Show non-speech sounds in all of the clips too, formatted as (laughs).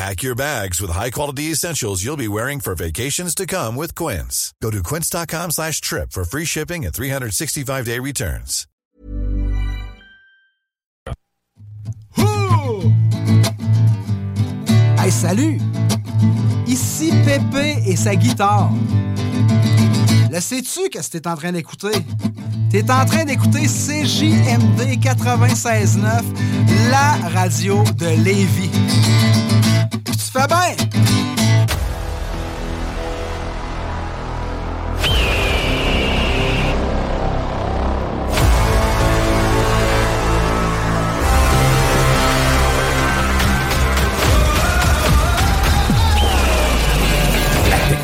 Pack your bags with high-quality essentials you'll be wearing for vacations to come with Quince. Go to quince.com slash trip for free shipping and 365-day returns. Hey, salut! Ici Pépé et sa guitare. Le sais-tu que t'es en train d'écouter? T'es en train d'écouter CJMD 96.9, la radio de Lévis. Tu fais bien!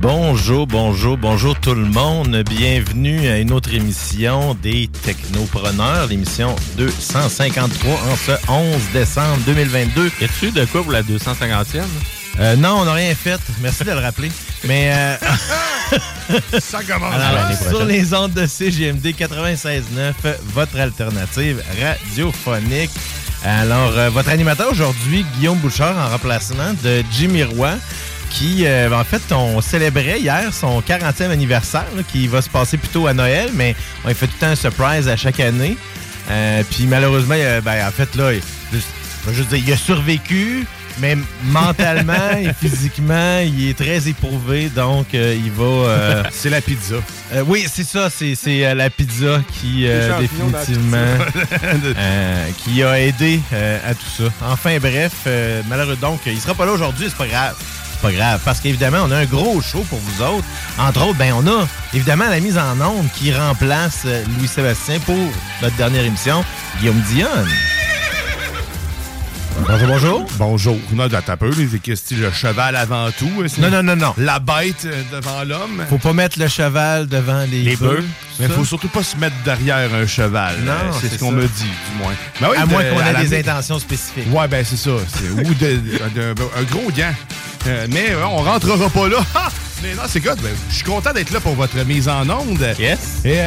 Bonjour, bonjour, bonjour tout le monde. Bienvenue à une autre émission des Technopreneurs, l'émission 253 en ce 11 décembre 2022. Y a-tu de quoi pour la 250e? Euh, non, on n'a rien fait. Merci de le rappeler. Mais euh, (laughs) Ça commence. alors, sur les ondes de CGMD 96.9, votre alternative radiophonique. Alors, euh, votre animateur aujourd'hui, Guillaume Bouchard, en remplacement de Jimmy Roy, qui, euh, en fait, on célébrait hier son 40e anniversaire, là, qui va se passer plutôt à Noël, mais on fait tout le temps un surprise à chaque année. Euh, puis malheureusement, a- ben, en fait, là, il, je juste dire, il a survécu, mais mentalement et (laughs) physiquement, il est très éprouvé, donc euh, il va... euh, (laughs) C'est la pizza. euh, oui, c'est ça, c'est c'est, euh, la pizza qui, euh, définitivement, (laughs) euh, qui a aidé euh, à tout ça. Enfin, bref, euh, malheureux donc, il sera pas là aujourd'hui, c'est pas grave. Pas grave, parce qu'évidemment, on a un gros show pour vous autres. Entre autres, ben, on a évidemment la mise en onde qui remplace euh, Louis-Sébastien pour notre dernière émission, Guillaume Dionne. Bonjour, bonjour. Bonjour. Non, un peu. C'est que c'est le cheval avant tout. c'est Non, non, non, non. La bête euh, devant l'homme. Faut pas mettre le cheval devant les, Les bœufs. Mais faut surtout pas se mettre derrière un cheval. Non, Euh, c'est ce qu'on me dit, du moins. Ben oui, à de- moins qu'on ait des intentions spécifiques. Ouais, ben c'est ça. Ou de, de- de- un gros gant. Euh, mais euh, on rentrera pas là. (laughs) Mais non, c'est good. Ben, je suis content d'être là pour votre mise en onde. Yes. Et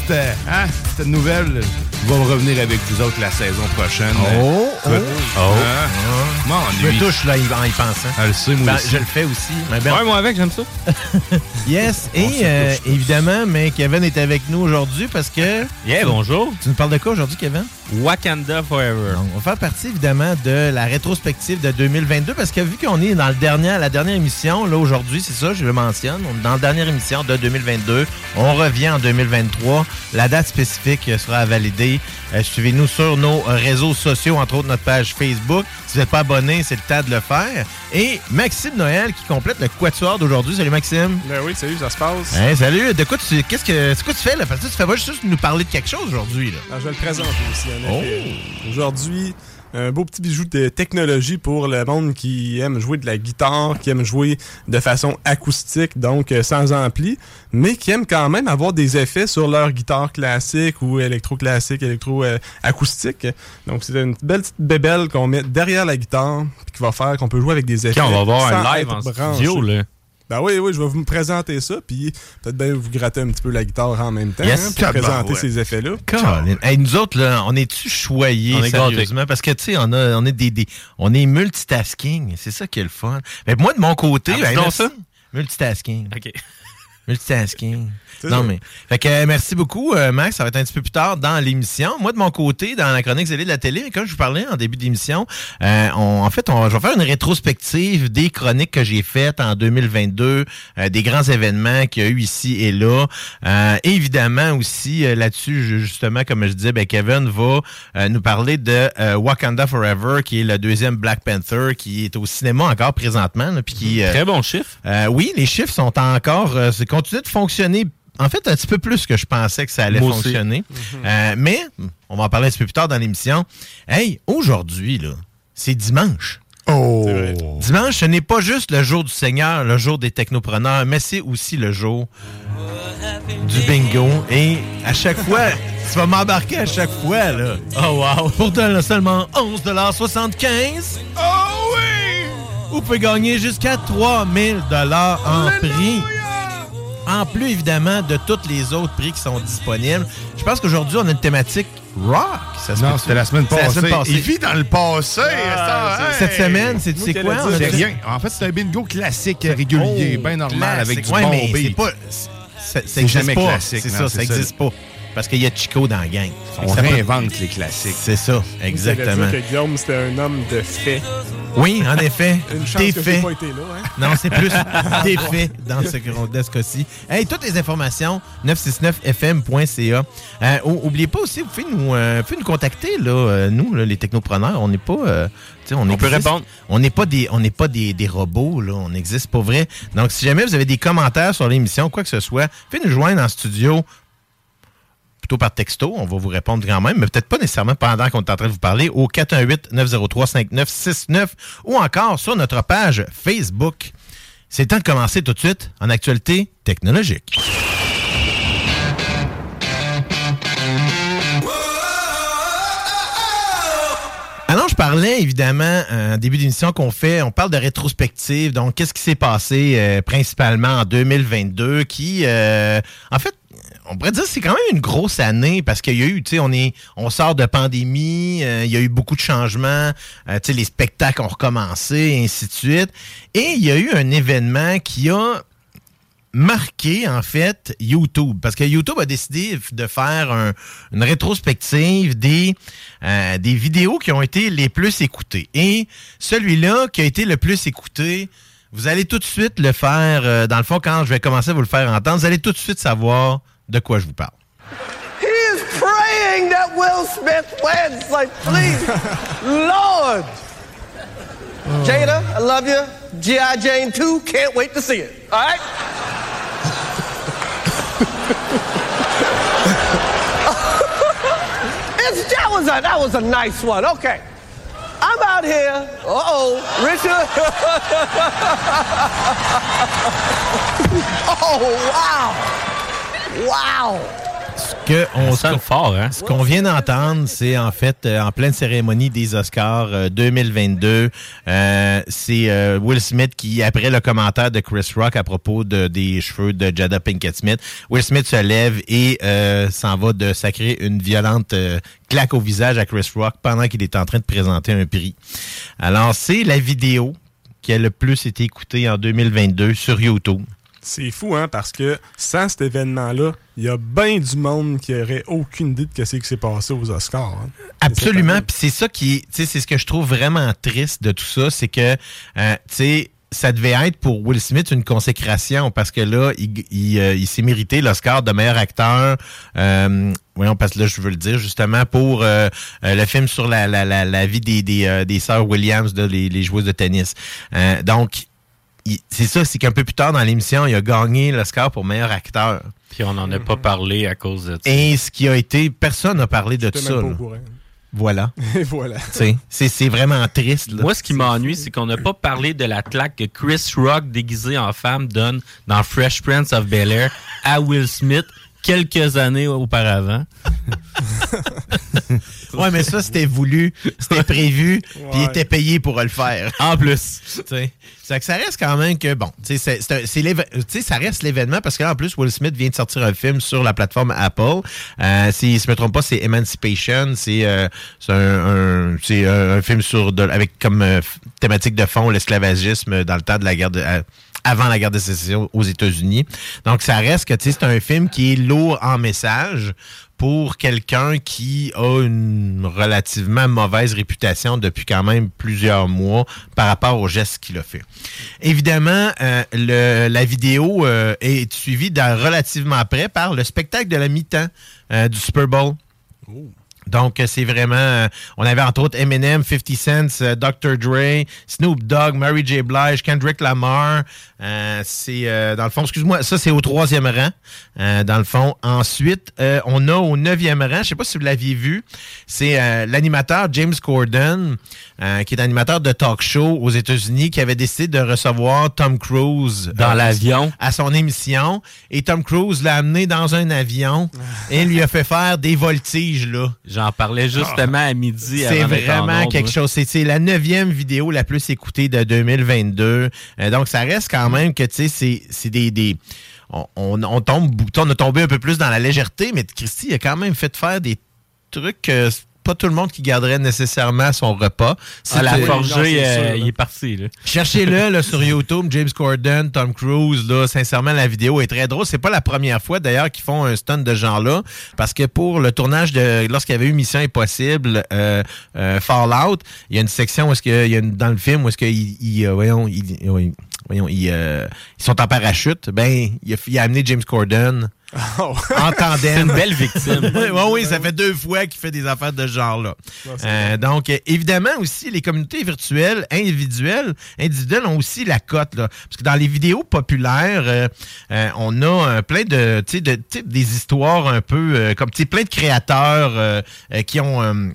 cette, euh, hein, nouvelle va revenir avec vous autres la saison prochaine. Oh, oh, oh. hein, Je me touche là, en y pensant. Elle le sait, moi Ben, aussi. je le fais aussi. Mais ben, Ouais, moi avec, j'aime ça. (laughs) yes. Et euh, évidemment, mais Kevin est avec nous aujourd'hui parce que. Yeah, bonjour. Tu nous parles de quoi aujourd'hui, Kevin? Wakanda Forever. Donc, on va faire partie évidemment de la rétrospective de 2022 parce que vu qu'on est dans le dernier, la dernière émission, là aujourd'hui, c'est ça, je le mentionne, on est dans la dernière émission de 2022. On revient en 2023. La date spécifique sera à valider. Euh, Suivez-nous sur nos réseaux sociaux, entre autres notre page Facebook. Si vous n'êtes pas abonné, c'est le temps de le faire. Et Maxime Noël qui complète le quatuor d'aujourd'hui. Salut Maxime. Ben oui, salut, ça se passe. Hein, salut. De quoi tu, qu'est-ce que, c'est quoi tu fais là? Parce que tu fais pas juste nous parler de quelque chose aujourd'hui là. Alors, je vais le présenter aussi, en Oh. Aujourd'hui, un beau petit bijou de technologie pour le monde qui aime jouer de la guitare, qui aime jouer de façon acoustique, donc euh, sans ampli, mais qui aime quand même avoir des effets sur leur guitare classique ou électro-classique, électro-acoustique. donc c'est une belle petite bébelle qu'on met derrière la guitare, puis qui va faire qu'on peut jouer avec des effets. on va voir un live en branché. studio, là. Ben oui, oui, je vais vous me présenter ça, puis peut-être bien vous gratter un petit peu la guitare en même temps, Yes. hein, pour ben, présenter ouais. ces effets-là. Colin. Hey, nous autres, là, on est-tu choyés On est sérieusement? Parce que, tu sais, on, a- on est des, des- on est multitasking. C'est ça qui est le fun. Mais moi, de mon côté, Ah, ben, ça. Multitasking. OK. Multitasking. Non, mais. Fait que euh, merci beaucoup, euh, Max. Ça va être un petit peu plus tard dans l'émission. Moi, de mon côté, dans la chronique zélée de la télé, comme je vous parlais en début d'émission, euh, on- en fait, on, je vais faire une rétrospective des chroniques que j'ai faites en 2022, euh, des grands événements qu'il y a eu ici et là. Euh, évidemment aussi, là-dessus, ju- justement, comme je disais, ben, Kevin va euh, nous parler de euh, Wakanda Forever, qui est le deuxième Black Panther, qui est au cinéma encore présentement. là, puis qui, euh, Très bon chiffre. euh, oui, les chiffres sont encore. Euh, c'est continué de fonctionner. En fait, un petit peu plus que je pensais que ça allait Moi fonctionner. Euh, mais, on va en parler un petit peu plus tard dans l'émission. Hey, aujourd'hui, là, c'est dimanche. Oh! Dimanche, ce n'est pas juste le jour du Seigneur, le jour des technopreneurs, mais c'est aussi le jour du bingo. Et à chaque fois, (laughs) tu vas m'embarquer à chaque fois, là. Oh wow! Pour de- seulement 11,75 Oh oui! Vous pouvez gagner jusqu'à 3000 en prix. En plus, évidemment, de tous les autres prix qui sont disponibles. Je pense qu'aujourd'hui, on a une thématique rock. Ça se Non, c'était la semaine C'est passée. la semaine passée. Il vit dans le passé. ça, hey! Cette semaine, c'est tu sais quoi? C'est dit- rien. En fait, c'est un bingo classique, régulier, bien normal, avec du Oh, Ouais, bon mais c'est beat. pas. jamais pas. classique, C'est ça, ça ça. existe pas. Parce qu'il y a Chico dans la gang. On réinvente les classiques. C'est ça, exactement. que Guillaume, c'était un homme de fait. Oui, en effet. Une chance T'es que fait. j'ai pas été là. Hein? Non, c'est plus (laughs) des faits dans ce, dans ce cas-ci. Hey, toutes les informations, 969fm.ca. Euh, ou- oubliez pas aussi, vous pouvez nous, euh, vous pouvez nous contacter, là, euh, nous, là, les technopreneurs. On n'est pas. euh, tu sais, on, On peut existe. répondre. On n'est pas des, on n'est pas des, des robots, là. On n'existe pas vrai. Donc, si jamais vous avez des commentaires sur l'émission, quoi que ce soit, faites nous joindre en studio par texto, on va vous répondre quand même, mais peut-être pas nécessairement pendant qu'on est en train de vous parler, au 418-903-5969 ou encore sur notre page Facebook. C'est temps de commencer tout de suite en actualité technologique. Alors, je parlais évidemment en début d'émission qu'on fait, on parle de rétrospective, donc qu'est-ce qui s'est passé euh, principalement en 2022 qui, euh, en fait, on pourrait dire que c'est quand même une grosse année parce qu'il y a eu, tu sais, on est, on sort de pandémie, euh, il y a eu beaucoup de changements, euh, tu sais, les spectacles ont recommencé, ainsi de suite. Et il y a eu un événement qui a marqué, en fait, YouTube. Parce que YouTube a décidé de faire un- une rétrospective des, euh, des vidéos qui ont été les plus écoutées. Et celui-là qui a été le plus écouté, vous allez tout de suite le faire, euh, dans le fond, quand je vais commencer à vous le faire entendre, vous allez tout de suite savoir de quoi je vous parle. He is praying that Will Smith wins. Like, please, Lord. Jada, I love you. G.I. Jane 2, can't wait to see it. All right? (laughs) it's, that, was a, that was a nice one. Okay. I'm out here. Uh oh, Richard. (laughs) oh, wow. Wow. Ce que on Ça sonne fort, hein? Ce qu'on vient d'entendre, c'est en fait euh, en pleine cérémonie des Oscars euh, 2022. Euh, c'est euh, Will Smith qui, après le commentaire de Chris Rock à propos de, des cheveux de Jada Pinkett Smith, Will Smith se lève et euh, s'en va de sacrer une violente euh, claque au visage à Chris Rock pendant qu'il est en train de présenter un prix. Alors, c'est la vidéo qui a le plus été écoutée en 2022 sur YouTube. C'est fou, hein, parce que sans cet événement-là, il y a bien du monde qui aurait aucune idée de ce qui s'est passé aux Oscars. hein. Absolument. Puis c'est ça qui tu sais, c'est ce que je trouve vraiment triste de tout ça, c'est que, euh, tu sais, ça devait être pour Will Smith une consécration parce que là, il, il, euh, il s'est mérité l'Oscar de meilleur acteur. Euh, voyons, parce que là, je veux le dire justement pour euh, euh, le film sur la, la, la, la vie des, des, euh, des sœurs Williams, de, les, les joueuses de tennis. Euh, donc, c'est ça, c'est qu'un peu plus tard dans l'émission, il a gagné l'Oscar pour meilleur acteur. Puis on n'en a pas parlé à cause de ça. Et ce qui a été, personne n'a parlé de ça. même pas. Voilà. (laughs) Et voilà. Tu sais, c'est c'est vraiment triste. là. Moi, ce qui m'ennuie, c'est qu'on n'a pas parlé de la claque que Chris Rock, déguisé en femme, donne dans Fresh Prince of Bel Air à Will Smith quelques années auparavant. (laughs) Ouais, mais ça, c'était voulu, c'était prévu, puis il était payé pour le faire. En plus. C'est que ça reste quand même que, bon, tu sais, ça reste l'événement parce que là, en plus, Will Smith vient de sortir un film sur la plateforme Apple. Euh, si je me trompe pas, c'est Emancipation. C'est euh, c'est un, un- c'est un, film sur de- avec comme euh, thématique de fond l'esclavagisme dans le temps de la guerre de, euh, avant la guerre de sécession aux États-Unis. Donc, ça reste que, tu sais, c'est un film qui est lourd en message pour quelqu'un qui a une relativement mauvaise réputation depuis quand même plusieurs mois par rapport aux gestes qu'il a fait. Évidemment, euh, la vidéo euh, est suivie relativement près par le spectacle de la mi-temps euh, du Super Bowl. Donc, c'est vraiment... euh, on avait entre autres Eminem, 50 Cent, euh, Dr. Dre, Snoop Dogg, Mary J. Blige, Kendrick Lamar. Euh, c'est, dans le fond, excuse-moi, ça, c'est au troisième rang, euh, dans le fond. Ensuite, on a au neuvième rang, je sais pas si vous l'aviez vu, c'est l'animateur James Corden, euh, qui est animateur de talk show aux États-Unis, qui avait décidé de recevoir Tom Cruise Dans euh, l'avion. à son émission. Et Tom Cruise l'a amené dans un avion (laughs) et lui a fait faire des voltiges, là. J'en parlais justement à midi. C'est vraiment quelque chose. C'est- la neuvième vidéo la plus écoutée de 2022. Euh, donc, ça reste quand même que, tu sais, c'est- c'est des... des on, on, on tombe, on a tombé un peu plus dans la légèreté, mais Christy a quand même fait faire des trucs c'est pas tout le monde qui garderait nécessairement son repas. Ah, la C'était- forgée, non, c'est euh, il est parti. Là. Cherchez-le (laughs) là, sur YouTube, James Corden, Tom Cruise. Là, sincèrement, la vidéo est très drôle. C'est pas la première fois d'ailleurs qu'ils font un stunt de genre-là, parce que pour le tournage de lorsqu'il y avait eu Mission Impossible, euh, euh, Fallout, il y a une section où est-ce que il y a une- dans le film où est-ce qu'ils il, euh, voyons, il- oui, voyons, ils, euh, ils sont en parachute. Ben, il a, il a amené James Corden Oh. en tandem. C'est une belle victime. (laughs) oui, oui, ça fait deux fois qu'il fait des affaires de ce genre-là. Euh, donc, évidemment, aussi, les communautés virtuelles, individuelles, individuelles ont aussi la cote. Là, parce que dans les vidéos populaires, euh, euh, on a euh, plein de, tu sais, de, tu sais, des histoires un peu euh, comme, tu sais, plein de créateurs euh, euh, qui ont...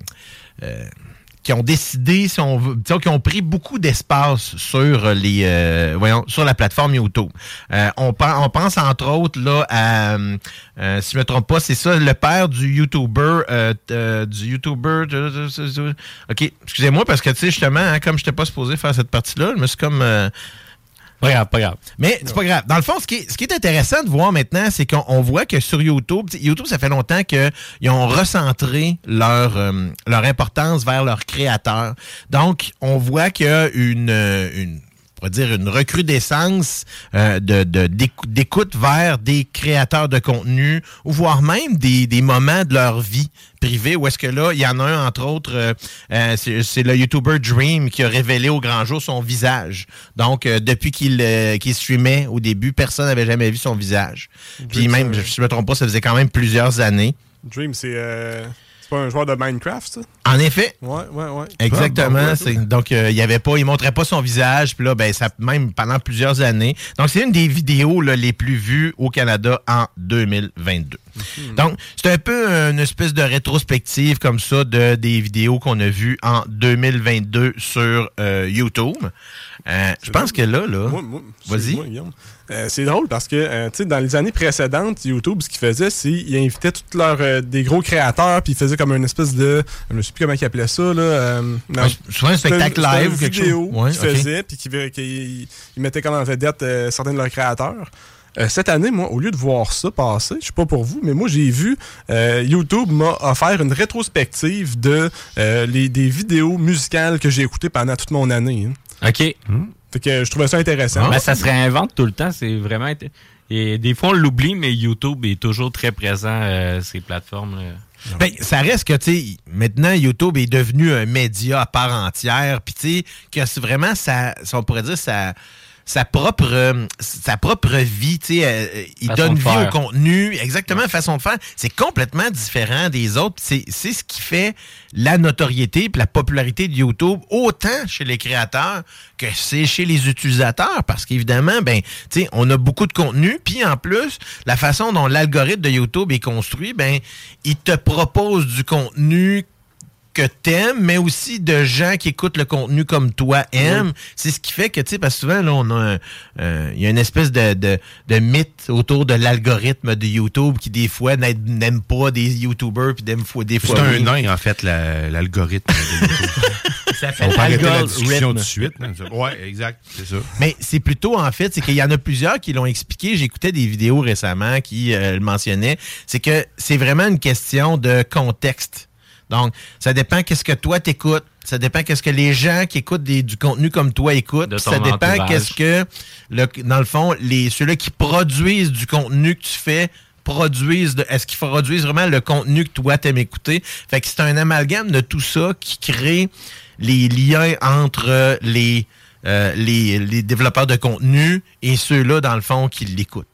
euh, euh, qui ont décidé, qui ont pris beaucoup d'espace sur les, euh, sur la plateforme YouTube. Euh, on, pen- on pense entre autres là à, euh, euh, si je me trompe pas, c'est ça, le père du YouTuber, euh, euh, du YouTuber. Ok, excusez-moi parce que tu sais justement, hein, comme je n'étais pas supposé faire cette partie-là, je me suis comme euh, Pas grave, pas grave. mais c'est pas grave. Dans le fond, ce qui est, ce qui est intéressant de voir maintenant, c'est qu'on on voit que sur YouTube, YouTube, ça fait longtemps qu'ils ont recentré leur, euh, leur importance vers leurs créateurs. Donc, on voit qu'il y a une, une dire une recrudescence euh, de, de- d'écou- d'écoute vers des créateurs de contenu ou voire même des, des moments de leur vie privée où est-ce que là, il y en a un, entre autres, euh, euh, c'est, c'est le YouTuber Dream qui a révélé au grand jour son visage. Donc, depuis qu'il, qu'il streamait au début, personne n'avait jamais vu son visage. Puis même, je ne me trompe pas, ça faisait quand même plusieurs années. Dream, c'est c'est pas un joueur de Minecraft, ça? En effet, Ouais, ouais, ouais. Exactement. Donc, euh, il y avait pas, il montrait pas son visage. Puis là, ben, ça, même pendant plusieurs années. Donc, c'est une des vidéos là, les plus vues au Canada en 2022. Donc, c'est un peu une espèce de rétrospective comme ça de des vidéos qu'on a vues en 2022 sur euh, YouTube. Euh, je pense que là, là, Vas-y. Euh, c'est drôle parce que euh, tu sais, dans les années précédentes, YouTube, ce qu'il faisait, c'est qu'il invitait tous leurs euh, des gros créateurs, puis il faisait comme une espèce de. Je ne sais plus comment il appelait ça. Là, euh, non. Ouais, souvent un spectacle live une ou quelque vidéo chose. Ouais, qu'ils faisaient, puis qu'ils qu'ils- ils mettaient comme en vedette euh, certains de leurs créateurs. Euh, cette année, moi, au lieu de voir ça passer, je sais pas pour vous, mais moi, j'ai vu euh, YouTube m'a offert une rétrospective de euh, les, des vidéos musicales que j'ai écoutées pendant toute mon année. hein. OK. Fait que je trouvais ça intéressant. Ben, ça se réinvente tout le temps. C'est vraiment. int- Et des fois, on l'oublie, mais YouTube est toujours très présent, euh, ces plateformes. là. Ben, ça reste que, tu sais, maintenant, YouTube est devenu un média à part entière. Puis, tu sais, que c'est vraiment, ça, ça, on pourrait dire, sa, sa propre, euh, sa propre vie, tu sais, euh, euh, il Façon donne vie faire. au contenu. Exactement, façon de faire. C'est complètement différent des autres. C'est c'est ce qui fait la notoriété puis la popularité de YouTube, autant chez les créateurs que c'est chez les utilisateurs. Parce qu'évidemment, ben, tu sais, on a beaucoup de contenu. Puis, en plus, la façon dont l'algorithme de YouTube est construit, ben, il te propose du contenu que t'aimes, mais aussi de gens qui écoutent le contenu comme toi aiment. C'est ce qui fait que, tu sais, parce que souvent, là, on a un- euh, il y a une espèce de, de, de mythe autour de l'algorithme de YouTube qui, des fois, n'aime pas des YouTubers, puis des fois, des fois C'est un oui. nain, en fait, la- l'algorithme. de YouTube. (laughs) Ça On s'appelle va arrêter la discussion algorithme. tout de suite. hein. Ouais, exact, c'est ça. Mais c'est plutôt, en fait, c'est qu'il y en a plusieurs qui l'ont expliqué. J'écoutais des vidéos récemment qui euh, le mentionnaient. C'est que c'est vraiment une question de contexte. Donc, ça dépend qu'est-ce que toi t'écoutes. Ça dépend qu'est-ce que les gens qui écoutent des- du contenu comme toi écoutent. Ça dépend qu'est-ce que, le- dans le fond, les ceux-là qui produisent du contenu que tu fais produisent, est-ce qu'ils produisent vraiment le contenu que toi t'aimes écouter? Fait que c'est un amalgame de tout ça qui crée les liens entre les, euh, les, les développeurs de contenu et ceux-là, dans le fond, qui l'écoutent.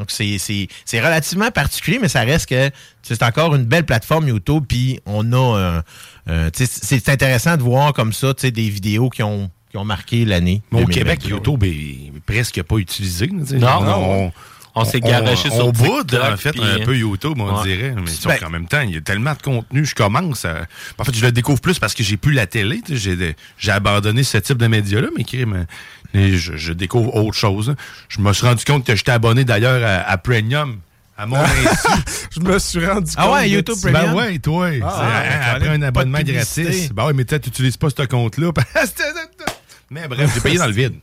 Donc, c'est- c'est c'est relativement particulier, mais ça reste que c'est encore une belle plateforme YouTube. Puis, on a. euh, euh, c'est c'est intéressant de voir comme ça tu sais, des vidéos qui ont, qui ont marqué l'année. Mais au 2023. Québec, YouTube est presque pas utilisé. sais. Non. on, On s'est garoché on, sur on boude, en fait, puis, un peu YouTube, on ouais. dirait. Mais sauf Ben- qu'en même temps, il y a tellement de contenu. Je commence à... En fait, je le découvre plus parce que j'ai plus la télé. J'ai j'ai abandonné ce type de médias-là, mais crime, mais je, je découvre autre chose. Je me suis rendu compte que j'étais abonné d'ailleurs à, à Premium. À mon (laughs) insu. Je me suis rendu Ah compte. ouais, de YouTube. Premium? Ben ouais, toi. Ah, ouais, hein, après un abonnement gratis. Ben ouais, mais peut-être tu n'utilises pas ce compte-là. (laughs) mais bref, j'ai payé dans le vide.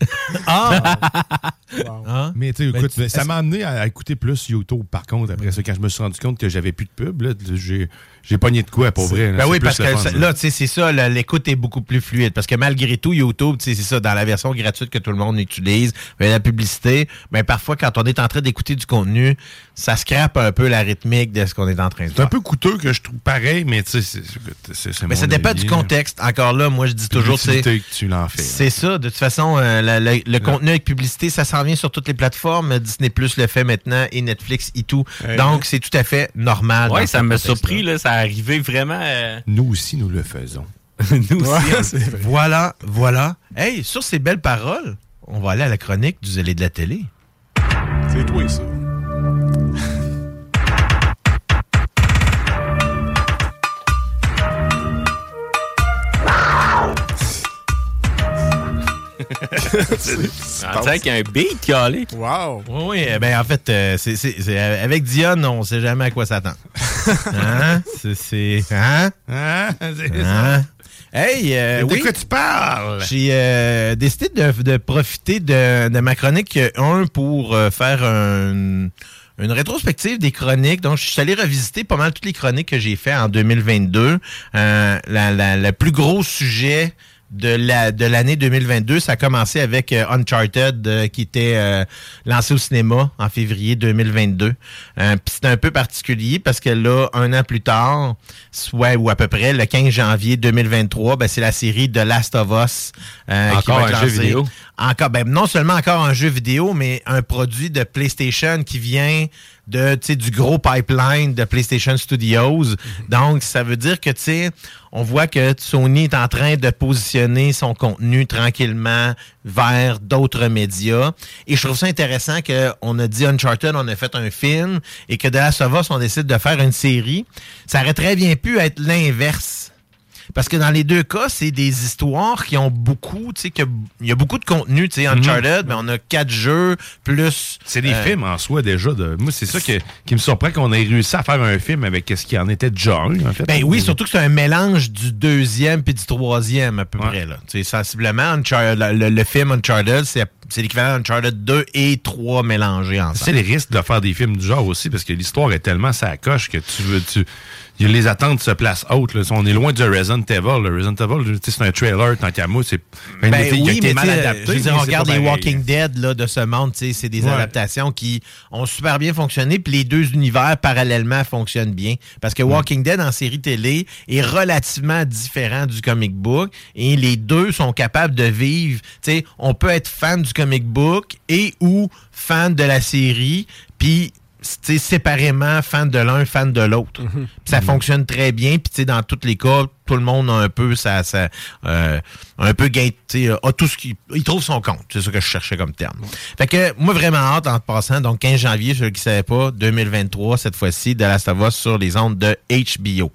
Ah! (laughs) Ah. Mais tu sais, Ben, écoute, tu- ça m'a amené à écouter plus YouTube, par contre, après ça, quand je me suis rendu compte que j'avais plus de pub, là, j'ai, j'ai pogné de quoi, pour vrai. là. Ben C'est oui, parce que fun, ça- là. tu sais, c'est ça, l'écoute est beaucoup plus fluide. Parce que malgré tout, YouTube, tu sais, c'est ça, dans la version gratuite que tout le monde utilise, ben, la publicité, ben, parfois, quand on est en train d'écouter du contenu, ça scrape un peu la rythmique de ce qu'on est en train de C'est un faire. peu coûteux que je trouve pareil, mais tu sais, c'est, c'est, c'est, c'est Mais ça dépend avis, du contexte. Encore là, moi, je dis toujours, c'est. Tu l'en fais. C'est ça. De toute façon, euh, la- la- le contenu avec publicité, ça s'en vient sur toutes les plateformes. Disney Plus le fait maintenant et Netflix et tout. Ouais. Donc, c'est tout à fait normal. Dans ça m'a surpris, là. Ça arrivait vraiment. euh, Nous aussi, nous le faisons. (laughs) nous aussi. Ouais, c'est vrai. Voilà, voilà. Hey, sur ces belles paroles, on va aller à la chronique du zélé de la télé. C'est toi, ça. On dirait qu'il y a un beat qui a allé. Wow. Oui, oui, eh ben en fait, euh, c'est, c'est- c'est- euh, avec Dion, on sait jamais à quoi s'attendre. (laughs) hein? C'est, c'est- Hein? Hein? (laughs) C'est Hein? Hey, euh, De oui. quoi tu parles? J'ai euh, décidé de, de profiter de, de ma chronique 1 pour euh, faire un- une rétrospective des chroniques. Donc, je suis allé revisiter pas mal toutes les chroniques que j'ai fait en 2022. Euh, la, la- le plus gros sujet de la de l'année 2022, ça a commencé avec euh, Uncharted euh, qui était euh, lancé au cinéma en février 2022. Euh, c'est un peu particulier parce que là, un an plus tard, soit ou à peu près le 15 janvier 2023, ben, c'est la série The Last of Us euh, qui Encore va être un jeu vidéo. Encore, ben, non seulement encore un jeu vidéo, mais un produit de PlayStation qui vient de, tu sais, du gros pipeline de PlayStation Studios. Donc, ça veut dire que, tu sais, on voit que Sony est en train de positionner son contenu tranquillement vers d'autres médias. Et je trouve ça intéressant qu'on a dit Uncharted, on a fait un film, et que de la Us, on décide de faire une série. Ça aurait très bien pu être l'inverse. Parce que dans les deux cas, c'est des histoires qui ont beaucoup, tu sais, il y a beaucoup de contenu, tu sais, Uncharted, mais on a quatre jeux, plus... C'est des euh, films en soi déjà. De... Moi, c'est ça que- qui me surprend qu'on ait réussi à faire un film avec ce qui en était déjà un, en fait. Ben oui, surtout que c'est un mélange du deuxième puis du troisième, à peu Ouais. près, là. Tu sais, sensiblement, Uncharted- le, le film Uncharted, c'est c'est l'équivalent d'Uncharted 2 et 3 mélangés C'est ensemble. les risques de faire des films du genre aussi, parce que l'histoire est tellement ça coche que tu veux. Tu, les attentes se placent hautes. là. On est loin du Resident Evil. Le Resident Evil, c'est un trailer tant qu'à moi. C'est un Ben oui, mais mal adapté. je veux dire, on regarde les. Walking Dead là, de ce monde, c'est des Ouais. adaptations qui ont super bien fonctionné, puis les deux univers parallèlement fonctionnent bien. Parce que Walking Dead en série télé est relativement différent du comic book, et les deux sont capables de vivre. On peut être fan du comic book et ou fan de la série, puis séparément, fan de l'un, fan de l'autre. Mhm. Ça fonctionne très bien. Puis, dans tous les cas, tout le monde a un peu ça, ça euh, un peu gain, a tout ce qu'il il trouve son compte. C'est ça que je cherchais comme terme. Fait que moi vraiment hâte en passant. Donc 15 janvier, ceux qui ne savaient pas, 2023 cette fois-ci de la Savoie sur les ondes de HBO.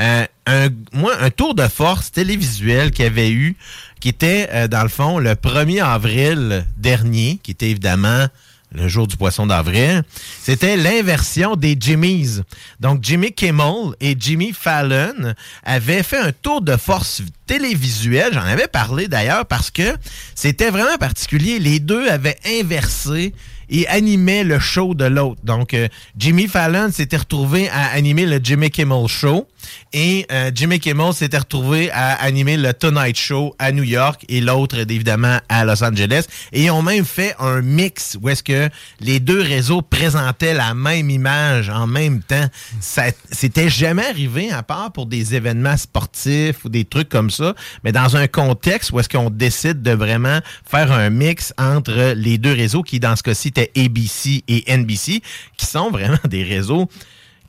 Euh, un, moi, un tour de force télévisuel qu'il y avait eu, qui était euh, dans le fond le 1er avril dernier, qui était évidemment le jour du poisson d'avril, c'était l'inversion des Jimmys. Donc, Jimmy Kimmel et Jimmy Fallon avaient fait un tour de force télévisuel. J'en avais parlé d'ailleurs parce que c'était vraiment particulier. Les deux avaient inversé et animaient le show de l'autre. Donc, euh, Jimmy Fallon s'était retrouvé à animer le Jimmy Kimmel Show et euh, Jimmy Kimmel s'était retrouvé à animer le Tonight Show à New York et l'autre, évidemment, à Los Angeles. Et ils ont même fait un mix où est-ce que les deux réseaux présentaient la même image en même temps. Ça c'était jamais arrivé, à part pour des événements sportifs ou des trucs comme ça, mais dans un contexte où est-ce qu'on décide de vraiment faire un mix entre les deux réseaux qui, dans ce cas-ci, étaient ABC et NBC, qui sont vraiment des réseaux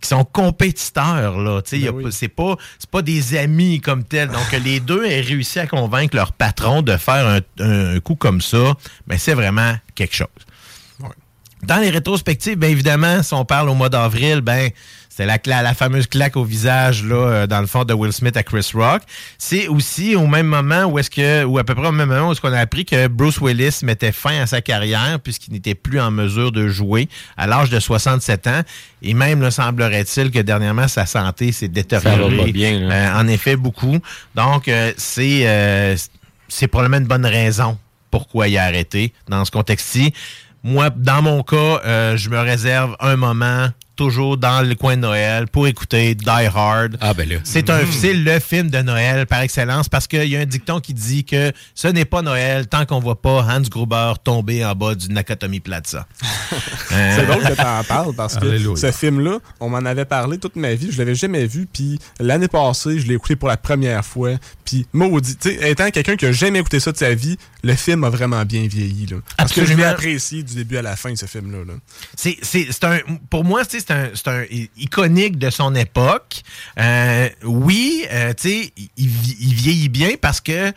qui sont compétiteurs là, pas- c'est pas c'est pas des amis comme tels. Donc les deux ont réussi à convaincre leur patron de faire un, un coup comme ça, mais c'est vraiment quelque chose. Dans les rétrospectives, bien évidemment, si on parle au mois d'avril, ben c'est la, fameuse claque au visage là, euh, dans le fond de Will Smith à Chris Rock. C'est aussi au même moment où est-ce que, ou à peu près au même moment où est-ce qu'on a appris que Bruce Willis mettait fin à sa carrière puisqu'il n'était plus en mesure de jouer à l'âge de 67 ans. Et même, là, semblerait-il que dernièrement sa santé s'est détériorée. Ça va pas bien, là. Euh, en effet, beaucoup. Donc, euh, c'est euh, c'est probablement une bonne raison pourquoi il a arrêté dans ce contexte-ci. Moi, dans mon cas, euh, je me réserve un moment toujours dans le coin de Noël pour écouter Die Hard. Ah ben là. C'est un c'est le film de Noël par excellence parce qu'il y a un dicton qui dit que ce n'est pas Noël tant qu'on voit pas Hans Gruber tomber en bas du Nakatomi Plaza. (laughs) Euh, C'est drôle que t'en parles parce que Alléluia. ce film-là, on m'en avait parlé toute ma vie, je l'avais jamais vu, puis l'année passée, je l'ai écouté pour la première fois, puis maudit, tu sais, étant quelqu'un qui a jamais écouté ça de sa vie, le film a vraiment bien vieilli, là. Parce que je l'ai Absolument. apprécié du début à la fin, ce film-là, là. C'est, c'est, c'est un, pour moi, c'est un, c'est un iconique de son époque. Euh, oui, euh, tu sais, il, il vi- il vieillit bien parce que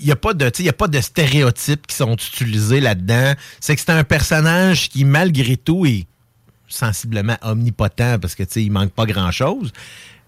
il y a pas de, y a pas de stéréotypes qui sont utilisés là-dedans. C'est que c'est un personnage qui, malgré tout, est sensiblement omnipotent parce que, il manque pas grand-chose.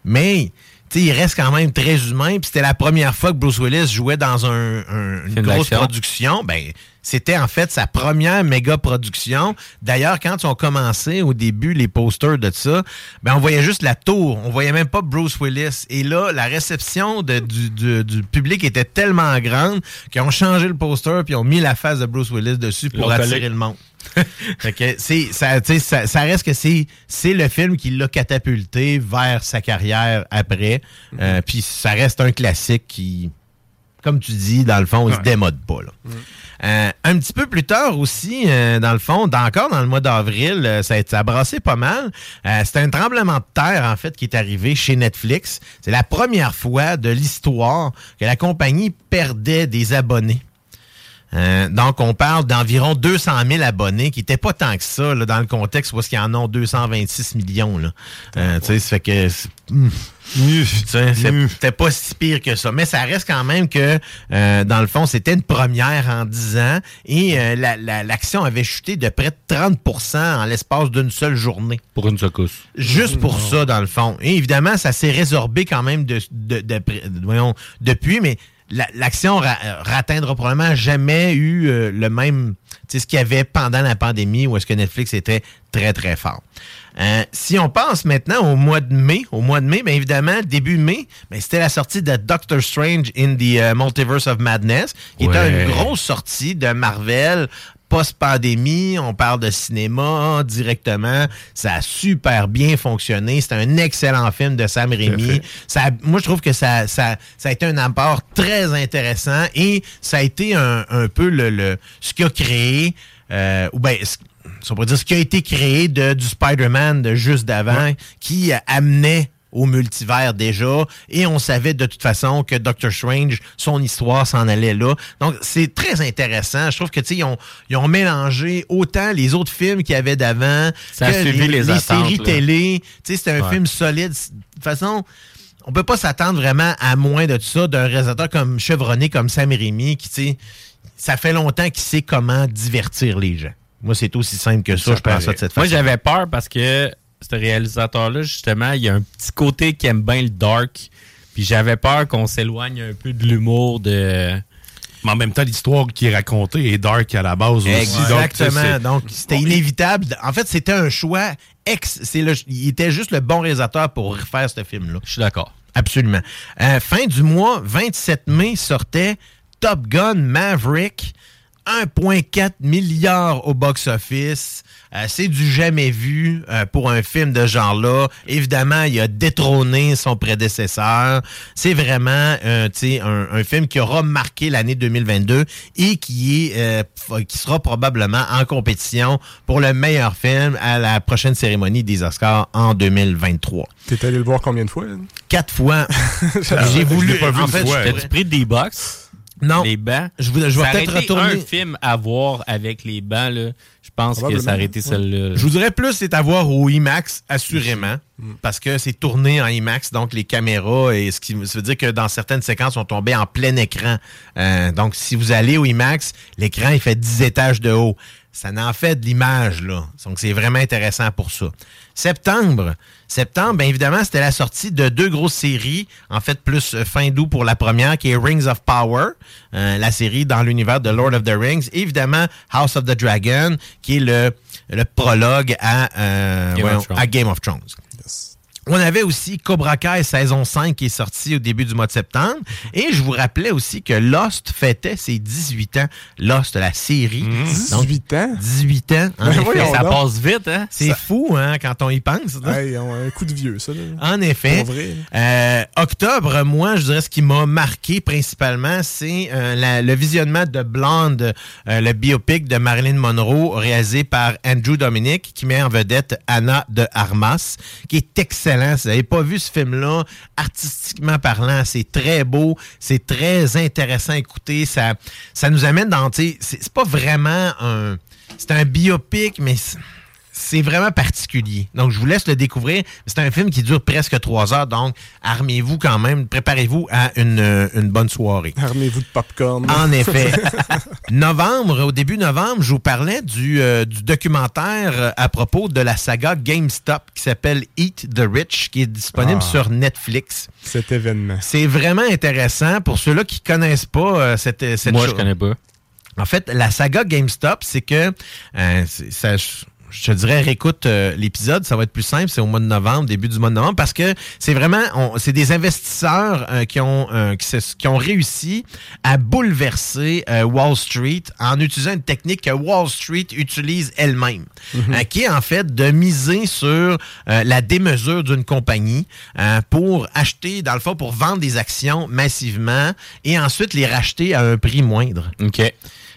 Mais, tu sais, il reste quand même très humain. Puis c'était la première fois que Bruce Willis jouait dans un, un- une Film grosse production. Ben, c'était en fait sa première méga production. D'ailleurs, quand ils ont commencé au début les posters de ça, ben on voyait juste la tour. On voyait même pas Bruce Willis. Et là, la réception de- du, du- du public était tellement grande qu'ils ont changé le poster puis ont mis la face de Bruce Willis dessus pour attirer le monde. (laughs) Fait que c'est ça, reste que c'est c'est le film qui l'a catapulté vers sa carrière après. Euh, Puis ça reste un classique qui, comme tu dis, dans le fond, il se démode pas. Là. Euh, un petit peu plus tard aussi, euh, dans le fond, dans- encore dans le mois d'avril, ça, a, ça a brassé pas mal. C'était un tremblement de terre, en fait, qui est arrivé chez Netflix. C'est la première fois de l'histoire que la compagnie perdait des abonnés. Euh, donc, on parle d'environ 200 000 abonnés, qui n'étaient pas tant que ça, là, dans le contexte où ils en ont 226 millions. Là. Euh, tu sais, ça fait que... c'est- hum. Tu sais, c'est- C'était pas si pire que ça. Mais ça reste quand même que, euh, dans le fond, c'était une première en 10 ans et euh, la- la- l'action avait chuté de près de 30% en l'espace d'une seule journée. Pour une secousse. Juste pour ça, dans le fond. Et évidemment, ça s'est résorbé quand même de, de- de- de- voyons, depuis, mais l'action ra- ratteindra probablement jamais eu euh, le même, tu sais, ce qu'il y avait pendant la pandémie où est-ce que Netflix était très, très fort. Euh, si on pense maintenant au mois de mai, au mois de mai, bien évidemment, début mai, ben, c'était la sortie de Doctor Strange in the euh, Multiverse of Madness, qui était une grosse sortie de Marvel post-pandémie, on parle de cinéma directement. Ça a super bien fonctionné. C'est un excellent film de Sam Raimi. Ça, moi, je trouve que ça, ça, ça a été un apport très intéressant et ça a été un, un peu le, le- ce qui a créé, euh, ou bien, ce- on pourrait dire ce qui a été créé de, du Spider-Man de juste d'avant, qui amenait au multivers déjà, et on savait de toute façon que Doctor Strange, son histoire s'en allait là. Donc, c'est très intéressant. Je trouve que, tu sais, ils ont, ils ont mélangé autant les autres films qu'il y avait d'avant Ça a que suivi les attentes, séries là. télé. Tu sais, c'était un Ouais. film solide. De toute façon, on peut pas s'attendre vraiment à moins de ça d'un réalisateur comme chevronné comme Sam Raimi qui, tu sais, ça fait longtemps qu'il sait comment divertir les gens. Moi, c'est aussi simple que ça. Ça je pense ça de cette Moi, façon. j'avais peur parce que ce réalisateur-là, justement, il y a un petit côté qui aime bien le dark. Puis j'avais peur qu'on s'éloigne un peu de l'humour de. Mais en même temps, l'histoire qui est racontée est dark à la base aussi. Exactement. Donc, c'était inévitable. En fait, c'était un choix ex. C'est le, il était juste le bon réalisateur pour refaire ce film-là. Je suis d'accord. Absolument. Euh, fin du mois, 27 mai, sortait Top Gun Maverick. 1,4 milliard au box-office. Euh, c'est du jamais vu euh, pour un film de ce genre-là. Évidemment, il a détrôné son prédécesseur. C'est vraiment euh, tu sais, un, un film qui aura marqué l'année 2022 et qui, est, euh, qui sera probablement en compétition pour le meilleur film à la prochaine cérémonie des Oscars en 2023. T'es allé le voir combien de fois? là? Quatre fois. (laughs) J'ai voulu. pas vu en une fait, T'as-tu pris des box? Non. Les bancs? Je, vous- je vais peut-être été retourner. un film à voir avec les bancs, là. Je pense que Probablement, ça aurait été ouais. celle-là. là? Je vous dirais plus, c'est à voir au IMAX, assurément, parce que c'est tourné en IMAX, donc les caméras, et ce qui ça veut dire que dans certaines séquences, on tombait en plein écran. Euh, donc, si vous allez au IMAX, l'écran, il fait 10 étages de haut. Ça n'en fait de l'image, là. Donc, c'est vraiment intéressant pour ça. Septembre. Septembre, bien évidemment, c'était la sortie de deux grosses séries. En fait, plus euh, fin d'août pour la première, qui est Rings of Power, euh, la série dans l'univers de Lord of the Rings. Et évidemment, House of the Dragon, qui est le, le prologue à, euh, Game of à Game of Thrones. On avait aussi Cobra Kai saison 5 qui est sorti au début du mois de septembre. Et je vous rappelais aussi que Lost fêtait ses 18 ans. Lost, la série. Donc, 18 ans? 18 ans. en Ben effet. Ça donc. passe vite, hein? C'est Ça- fou, hein, quand on y pense. là. Hey, on a un coup de vieux, ça. Là. En effet. Vrai. Euh, octobre, moi, je dirais ce qui m'a marqué principalement, c'est euh, la- le visionnement de Blonde, euh, le biopic de Marilyn Monroe, réalisé par Andrew Dominic, qui met en vedette Anna de Armas, qui est excellent. Si vous n'avez pas vu ce film-là, artistiquement parlant, c'est très beau, c'est très intéressant à écouter. Ça, ça nous amène dans, c'est pas vraiment un... C'est un biopic, mais... c'est- vraiment particulier. Donc, je vous laisse le découvrir. C'est un film qui dure presque trois heures, donc armez-vous quand même, préparez-vous à une, euh, une bonne soirée. Armez-vous de popcorn. En effet. (laughs) novembre, au début novembre, je vous parlais du, euh, du documentaire euh, à propos de la saga GameStop qui s'appelle Eat the Rich, qui est disponible Ah. sur Netflix. Cet événement. C'est vraiment intéressant pour ceux-là qui connaissent pas euh, cette, cette Moi, je connais pas. En fait, la saga GameStop, c'est que euh, c'est- ça, je te dirais, réécoute euh, l'épisode, ça va être plus simple, c'est au mois de novembre, début du mois de novembre, parce que c'est vraiment, on- c'est des investisseurs euh, qui, ont, euh, qui, qui ont réussi à bouleverser euh, Wall Street en utilisant une technique que Wall Street utilise elle-même, Mhm. euh, qui est en fait de miser sur euh, la démesure d'une compagnie euh, pour acheter, dans le fond, pour vendre des actions massivement et ensuite les racheter à un prix moindre. OK.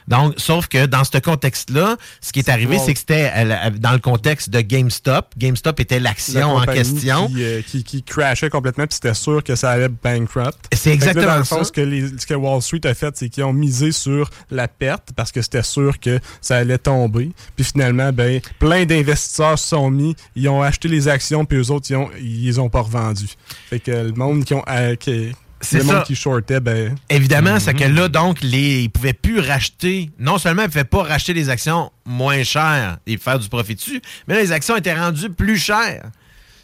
Donc, sauf que dans ce contexte-là, ce qui est arrivé, c'est que c'était dans le contexte de GameStop. GameStop était La l'action en question. Qui, euh, qui, qui crashait complètement, puis c'était sûr que ça allait bankrupt. C'est là, exactement dans le ça. que, les- ce que Wall Street a fait, c'est qu'ils ont misé sur la perte parce que c'était sûr que ça allait tomber. Puis finalement, ben, plein d'investisseurs se sont mis, ils ont acheté les actions, puis eux autres, ils, ont, ils les ont pas revendues. Fait que le monde qui ont. euh, qui- C'est le ça. monde qui shortait, ben. Évidemment, c'est que Mhm. là, donc, les, ils pouvaient plus racheter. Non seulement ils ne pouvaient pas racheter les actions moins chères et faire du profit dessus, mais là, les actions étaient rendues plus chères.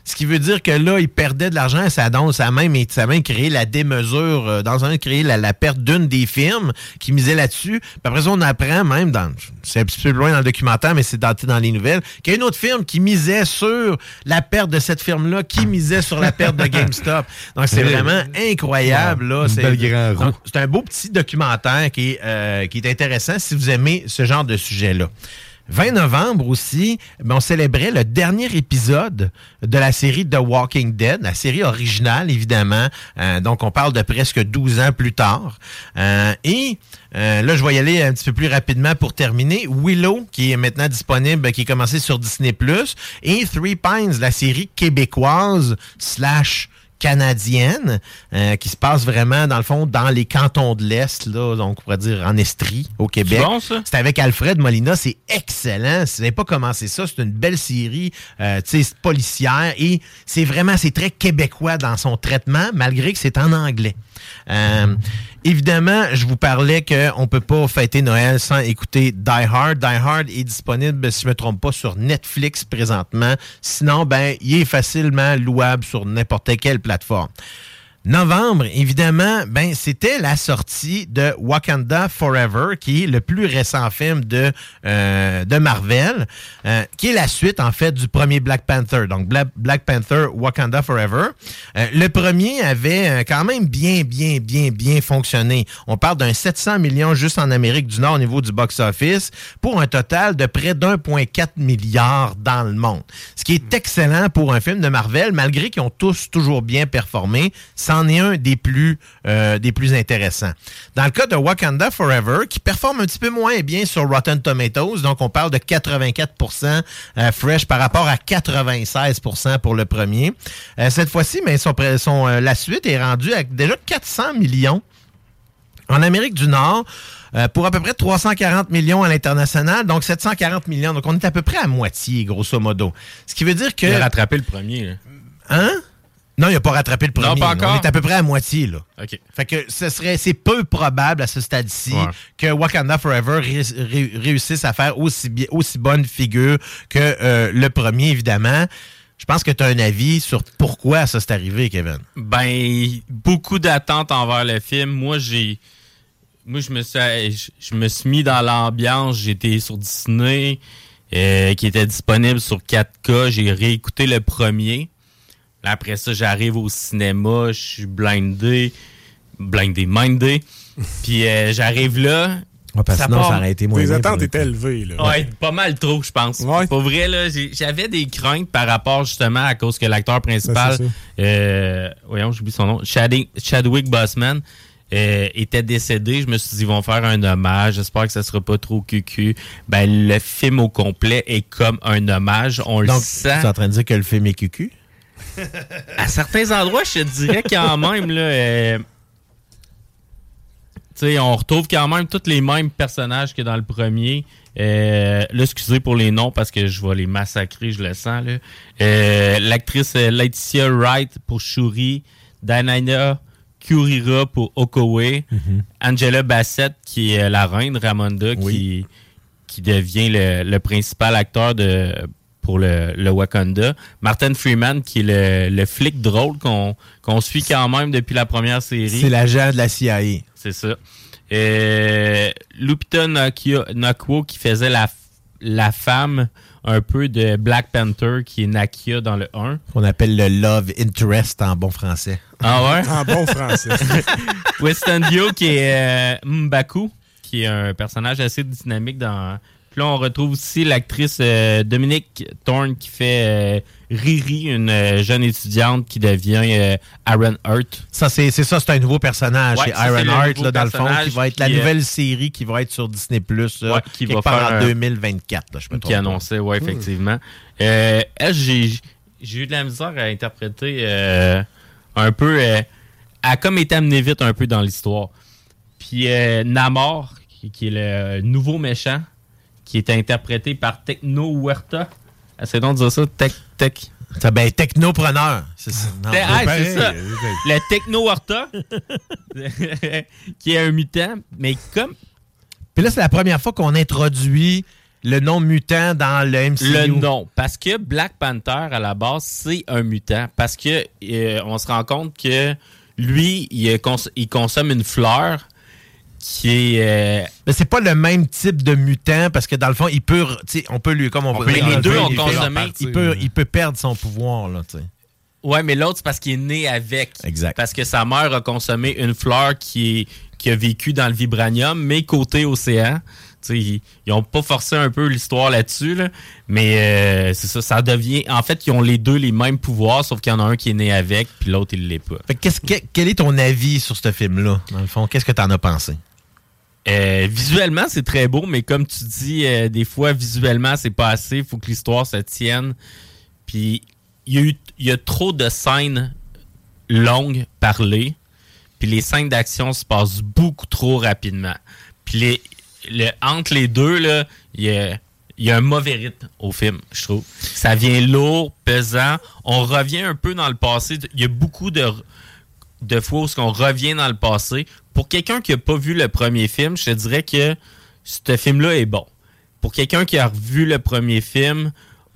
Ce qui veut dire que là, ils perdaient de l'argent. Ça, donc, ça a même, ça a même créé la démesure, euh, dans un créé la, la perte d'une des firmes qui misait là-dessus. Puis après ça, on apprend même, dans, c'est un petit peu loin dans le documentaire, mais c'est dans, dans les nouvelles, qu'il y a une autre firme qui misait sur la perte de cette firme-là, qui misait sur la perte de GameStop. (laughs) Donc, c'est vraiment incroyable. Là. C'est un beau petit documentaire qui est, euh, qui est intéressant si vous aimez ce genre de sujet-là. 20 novembre aussi, ben, on célébrait le dernier épisode de la série The Walking Dead, la série originale, évidemment. Euh, donc, on parle de presque 12 ans plus tard. Euh, et Euh, là, je vais y aller un petit peu plus rapidement pour terminer. Willow, qui est maintenant disponible, qui est commencé sur Disney+, et Three Pines, la série québécoise slash canadienne euh, qui se passe vraiment, dans le fond, dans les cantons de l'Est, là, donc on pourrait dire en Estrie, au Québec. bon, ça? C'est avec Alfred Molina, c'est excellent. Si vous n'avez pas commencé ça, c'est une belle série euh, tu sais, policière et c'est vraiment, c'est très québécois dans son traitement, malgré que c'est en anglais. Euh, évidemment, je vous parlais qu'on ne peut pas fêter Noël sans écouter Die Hard. Die Hard est disponible, si je ne me trompe pas, sur Netflix présentement. Sinon, ben, il est facilement louable sur n'importe quelle plateforme. Novembre, évidemment, ben c'était la sortie de Wakanda Forever, qui est le plus récent film de, euh, de Marvel, euh, qui est la suite en fait du premier Black Panther. Donc Bla- Black Panther Wakanda Forever. Euh, le premier avait quand même bien, bien, bien, bien fonctionné. On parle d'un 700 millions juste en Amérique du Nord au niveau du box-office, pour un total de près d'1,4 milliard dans le monde. Ce qui est excellent pour un film de Marvel, malgré qu'ils ont tous toujours bien performé. C'en est un des plus, euh, des plus intéressants. Dans le cas de Wakanda Forever, qui performe un petit peu moins bien sur Rotten Tomatoes, donc on parle de 84% euh, fresh par rapport à 96% pour le premier. Euh, cette fois-ci, mais son, pré- son, la suite est rendue à déjà 400 millions en Amérique du Nord, euh, pour à peu près 340 millions à l'international, donc 740 millions. Donc, on est à peu près à moitié, grosso modo. Ce qui veut dire que... Il a rattrapé le premier. là. Hein? Non, il n'a pas rattrapé le premier. Non, pas encore. On est à peu près à moitié, là. OK. Fait que ce serait, c'est peu probable à ce stade-ci Ouais. que Wakanda Forever ré- ré- réussisse à faire aussi, bien, aussi bonne figure que euh, le premier, évidemment. Je pense que tu as un avis sur pourquoi ça s'est arrivé, Kevin. Ben, beaucoup d'attentes envers le film. Moi, j'ai. Moi, je me suis, je, je me suis mis dans l'ambiance. J'étais sur Disney, euh, qui était disponible sur 4K. J'ai réécouté le premier. Là, après ça, j'arrive au cinéma. Je suis blindé. Blindé, mindé. Puis euh, j'arrive là. parce que sinon, ça aurait été moins Tes attentes étaient élevées. Là. Ouais, pas mal trop, je pense. Pour vrai, là, j'avais des craintes par rapport justement à cause que l'acteur principal, Ben, euh, voyons, j'oublie son nom, Chadwick, Chadwick Boseman, euh, était décédé. Je me suis dit, ils vont faire un hommage. J'espère que ça sera pas trop cucu. Ben, le film au complet est comme un hommage. On le sent. tu es en train de dire que le film est cucu? À certains endroits, je te dirais quand même, là, euh, tu sais, on retrouve quand même tous les mêmes personnages que dans le premier. Euh, là, excusez pour les noms parce que je vais les massacrer, je le sens. Euh, L'actrice euh, Laetitia Wright pour Shuri, Danana Kurira pour Okowe, Angela Bassett qui est euh, la reine Ramonda qui, qui devient le, le principal acteur de pour le, le Wakanda. Martin Freeman qui est le, le flic drôle qu'on qu'on suit quand même depuis la première série. C'est l'agent de la CIA. C'est ça. Euh, Lupita Nyong'o qui faisait la, la femme un peu de Black Panther qui est Nakia dans le 1. Qu'on appelle le love interest en bon français. Ah ouais? En bon français. (laughs) Weston Dio qui est euh, M'Baku, qui est un personnage assez dynamique dans. Puis là, on retrouve aussi l'actrice euh, Dominique Thorne qui fait euh, Riri, une euh, jeune étudiante qui devient Aaron Hurt. Ça, c'est ça, c'est un nouveau personnage. Ouais, c'est Iron Heart, là, dans le fond, qui va être la qui, nouvelle série qui va être sur Disney Plus, Ouais, qui va part faire en un- 2024. Là, je me qui annonçait, ouais, effectivement. Euh, elle, j'ai eu de la misère à interpréter un peu. Elle a comme été amenée vite un peu dans l'histoire. Puis euh, Namor, qui, qui est le nouveau méchant, qui est interprété par Techno Huerta. Essayez donc de dire ça, Tech. tech. Ça, ben, technopreneur. C'est ça. Non, ah, (laughs) c'est ça. Le Techno Huerta, (laughs) qui est un mutant, mais comme Puis là, c'est la première fois qu'on introduit le nom mutant dans le MCU. Le nom. Parce que Black Panther, à la base, c'est un mutant. Parce que euh, on se rend compte que lui, il, cons- il consomme une fleur qui est. euh, Mais c'est pas le même type de mutant parce que dans le fond, il peut, tu on peut lui, comme on, On peut peut les deux ont il peut- consommé. Il peut, il peut perdre son pouvoir là, tu sais. Ouais, mais l'autre, c'est parce qu'il est né avec. Exact. Parce que sa mère a consommé une fleur qui, est, qui a vécu dans le vibranium, mais côté océan. Tu sais, ils n'ont pas forcé un peu l'histoire là-dessus, là. mais euh, c'est ça, ça devient... En fait, ils ont les deux les mêmes pouvoirs, sauf qu'il y en a un qui est né avec, puis l'autre, il l'est pas. Fait que qu'est-ce que- quel est ton avis sur ce film-là, dans le fond? Qu'est-ce que t'en as pensé? Euh, visuellement, c'est très beau, mais comme tu dis, euh, des fois, visuellement, c'est pas assez. Il faut que l'histoire se tienne. Puis, il y, a trop de scènes longues parlées. Puis, les scènes d'action se passent beaucoup trop rapidement. Puis, les, le- entre les deux, il y y a un mauvais rythme au film, je trouve. Ça vient lourd, pesant. On revient un peu dans le passé. Il y a beaucoup de, de fois où on revient dans le passé. Pour quelqu'un qui n'a pas vu le premier film, je te dirais que ce film-là est bon. Pour quelqu'un qui a revu le premier film,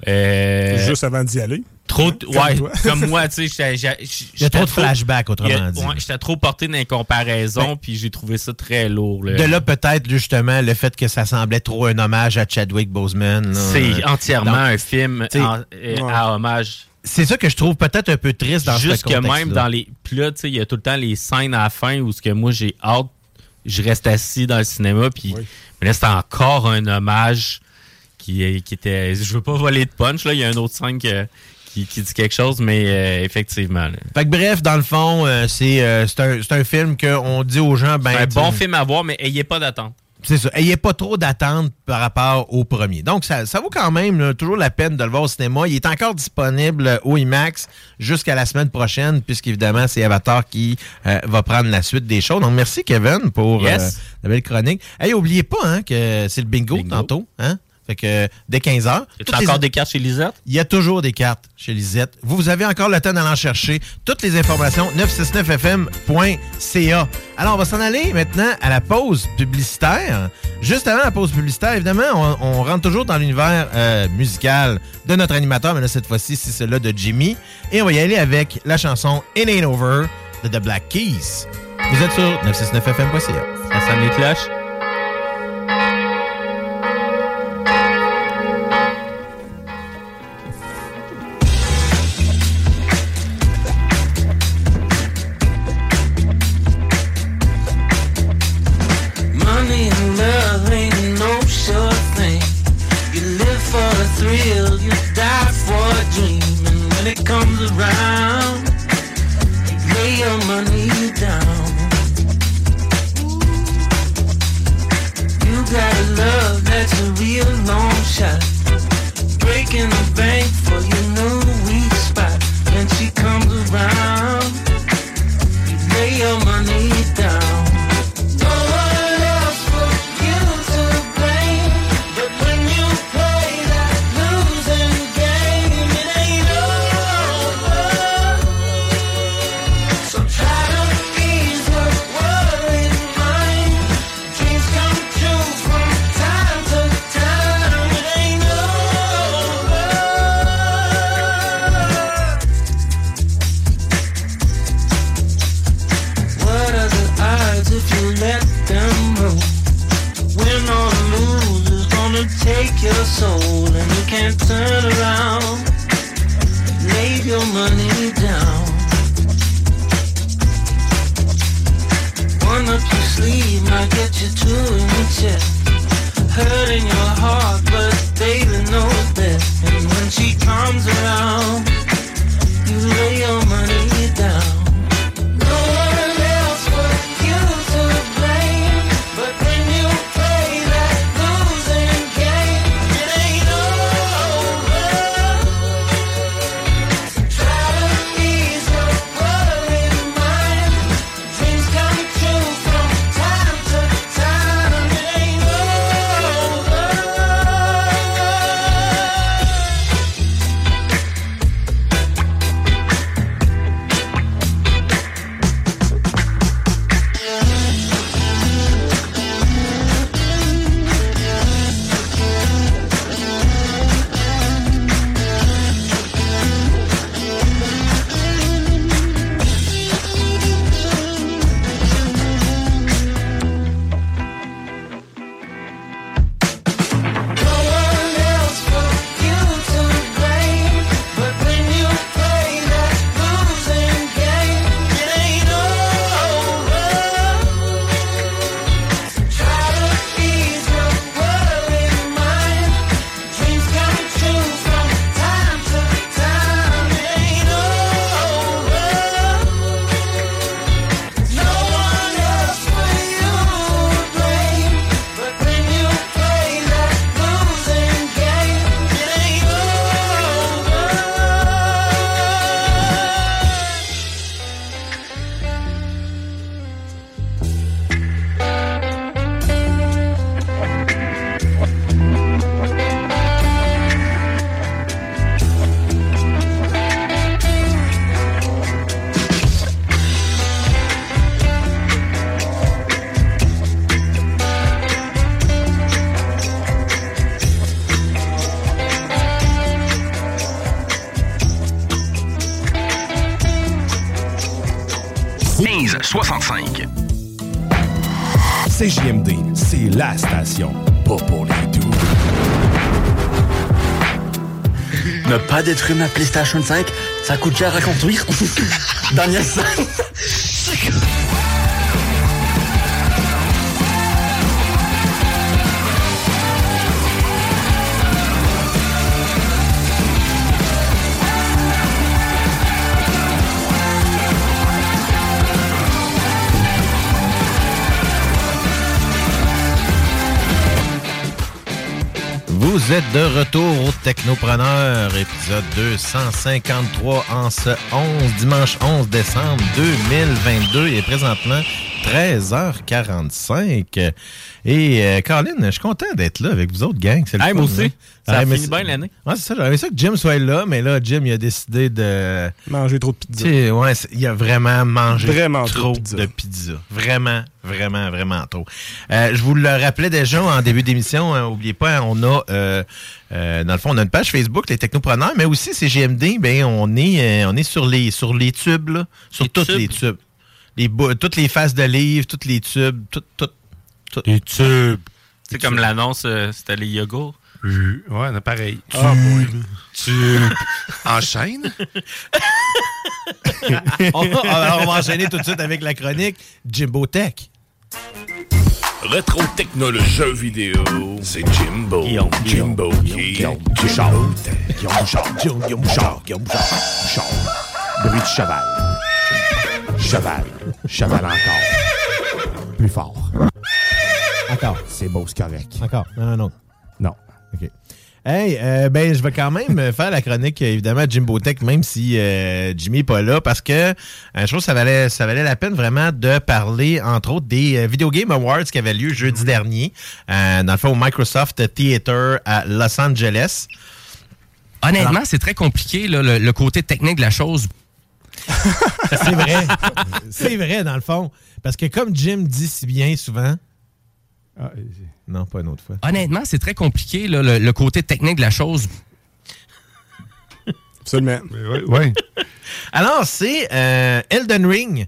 euh, Juste avant d'y aller. Trop, Comme ouais, toi. (laughs) comme moi, tu sais, (laughs) a trop de flashbacks, autrement dit. ouais, J'étais trop porté dans les comparaisons, puis j'ai trouvé ça très lourd. là. De là, peut-être, justement, le fait que ça semblait trop un hommage à Chadwick Boseman. C'est entièrement Donc, un film en- euh, à hommage. C'est ça que je trouve peut-être un peu triste dans ce Juste que même dans les. Puis là, tu sais, il y a tout le temps les scènes à la fin où ce que moi j'ai hâte, je reste assis dans le cinéma, puis mais là, c'est encore un hommage qui, qui était. Je veux pas voler de punch, là. Il y a un autre scène que- qui, qui dit quelque chose, mais euh, effectivement. là. Fait que bref, dans le fond, euh, c'est euh, c'est un, c'est un film qu'on dit aux gens, ben. C'est un bon film à voir, mais ayez pas d'attente. C'est ça. Ayez pas trop d'attente par rapport au premier. Donc, ça, ça vaut quand même là, toujours la peine de le voir au cinéma. Il est encore disponible au IMAX jusqu'à la semaine prochaine, puisqu'évidemment, c'est Avatar qui euh, va prendre la suite des shows. Donc, merci, Kevin, pour Yes. euh, la belle chronique. Hey, oubliez pas hein, que c'est le bingo, tantôt. Hein? Fait que dès 15h. Y a encore des cartes chez Lisette? Il y a toujours des cartes chez Lisette. Vous, vous avez encore le temps d'aller en chercher. Toutes les informations, 969fm.ca. Alors, on va s'en aller maintenant à la pause publicitaire. Juste avant la pause publicitaire, évidemment, on, on rentre toujours dans l'univers euh, musical de notre animateur, mais là, cette fois-ci, c'est celui de Jimmy. Et on va y aller avec la chanson It Ain't Over de The Black Keys. Vous êtes sur 969fm.ca. Ça sonne les cloches? Ne pas détruire ma PlayStation 5, ça coûte cher à construire. (laughs) Daniel Vous êtes de retour au Technopreneur, épisode 253 en ce 11, dimanche 11 décembre 2022 et présentement 13h45. Et euh, Caroline, je suis content d'être là avec vous autres, gang. C'est le Hey, fun, moi aussi. hein? Ça a Ouais, mais fini c'est- bien l'année. Ouais, c'est ça. Aimé ça que Jim soit là, mais là, Jim, il a décidé de... Manger trop de pizza. Tu sais, ouais, il a vraiment mangé Vraiment trop trop de pizza. de pizza. Vraiment, vraiment, vraiment trop. Euh, je vous le rappelais déjà en début d'émission, hein, oubliez pas, on a, euh, euh, dans le fond, on a une page Facebook, les Technopreneurs, mais aussi CGMD, ben, on est, euh, on est sur les, sur les tubes, là, sur Les toutes tubes? les tubes. Les, toutes les faces de livres, toutes les tubes, tout, tout, tout. Les tubes. C'est comme l'annonce, euh, c'était les yogourts. Ouais, on a pareil. Ah. Tube. (laughs) Enchaîne. (laughs) on, va, alors, on va enchaîner tout de suite avec la chronique Jimbo Tech. Rétro technologie jeux vidéo, c'est Jimbo. Guillaume, Jimbo Guillaume Bouchard. Guillaume Bouchard. Guillaume Guillaume Bouchard. Guillaume Bouchard. Bouchard. Bruit de cheval. Cheval. Cheval encore. Plus fort. Encore. C'est beau, c'est correct. Encore. Non, non, non. Non. OK. Hey, euh, ben, je vais quand même (laughs) faire la chronique, évidemment, à Jimbo Tech, même si euh, Jimmy n'est pas là, parce que euh, je trouve que ça valait, ça valait la peine vraiment de parler, entre autres, des euh, Video Game Awards qui avaient lieu jeudi dernier, euh, dans le fond, au Microsoft Theater à Los Angeles. Honnêtement, c'est très compliqué, là, le, le côté technique de la chose. (laughs) C'est vrai. (laughs) C'est vrai, dans le fond. Parce que comme Jim dit si bien souvent... non, pas une autre fois. Honnêtement, c'est très compliqué, là, le, le côté technique de la chose. Absolument. (laughs) Ouais. Alors, c'est euh, Elden Ring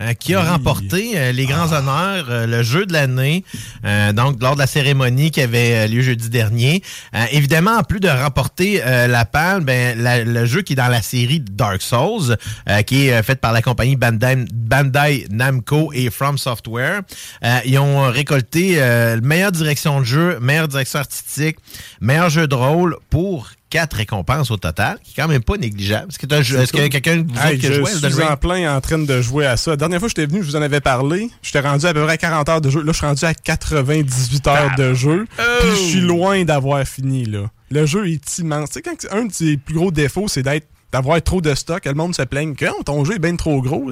euh, qui a remporté euh, les grands honneurs, euh, le jeu de l'année, euh, donc lors de la cérémonie qui avait lieu jeudi dernier. Euh, évidemment, en plus de remporter euh, la palme, ben, la- le jeu qui est dans la série Dark Souls, euh, qui est euh, fait par la compagnie Bandai, Bandai Namco et From Software, euh, ils ont récolté euh, meilleure direction de jeu, meilleure direction artistique, meilleur jeu de rôle pour quatre récompenses au total, qui est quand même pas négligeable. Est-ce que, est-ce que quelqu'un vous Hey, a je Elden suis en plein en train de jouer à ça. La dernière fois que j'étais venu, je vous en avais parlé. J'étais rendu à peu près à 40 heures de jeu. Là, je suis rendu à 98 heures de jeu. Puis je suis loin d'avoir fini, là. Le jeu est immense. Tu sais, quand un de ses plus gros défauts, c'est d'être d'avoir trop de stock. Le monde se plaigne que Oh, ton jeu est bien trop gros.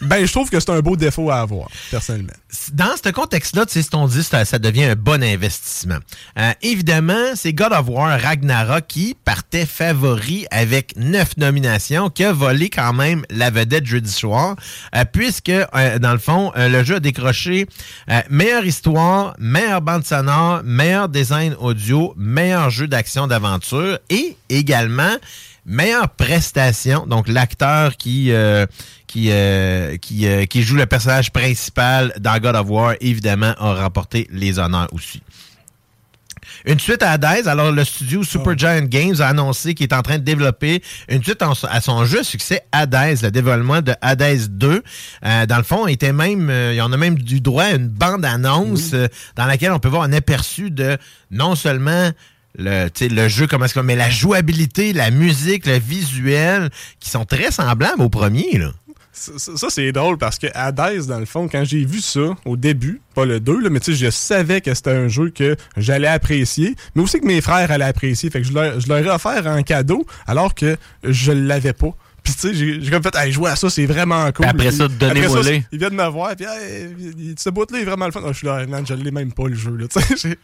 Ben, je trouve que c'est un beau défaut à avoir, personnellement. dans ce contexte-là, tu sais, ce qu'on dit, ça, devient un bon investissement. Euh, évidemment, c'est God of War Ragnarok qui partait favori avec neuf nominations, qui a volé quand même la vedette jeudi soir, euh, puisque, euh, dans le fond, le jeu a décroché meilleure histoire, meilleure bande sonore, meilleur design audio, meilleur jeu d'action d'aventure et également meilleure prestation. Donc, l'acteur qui, euh, qui, euh, qui, euh, qui joue le personnage principal dans God of War, évidemment, a remporté les honneurs aussi. Une suite à Hades, alors le studio Supergiant Games a annoncé qu'il est en train de développer une suite en- à son jeu succès Hades, le développement de Hades 2. Euh, dans le fond, il était même, euh, il en a même du droit à une bande-annonce euh, dans laquelle on peut voir un aperçu de non seulement le, le jeu, comment est-ce mais la jouabilité, la musique, le visuel, qui sont très semblables au premier. Là. Ça, c'est drôle parce que Hades, dans le fond, quand j'ai vu ça au début, pas le 2, là, mais tu sais, je savais que c'était un jeu que j'allais apprécier, mais aussi que mes frères allaient apprécier. Fait que je leur, je leur ai offert en cadeau alors que je l'avais pas. Puis tu sais, j'ai comme fait, hey, jouer à ça, c'est vraiment cool. Puis après ça, donnez-moi les. Ils viennent me voir, puis hey, il- ce bout-là est vraiment le fun. Ah, je suis là, man, je l'ai même pas le jeu. Là, (laughs) tu sais,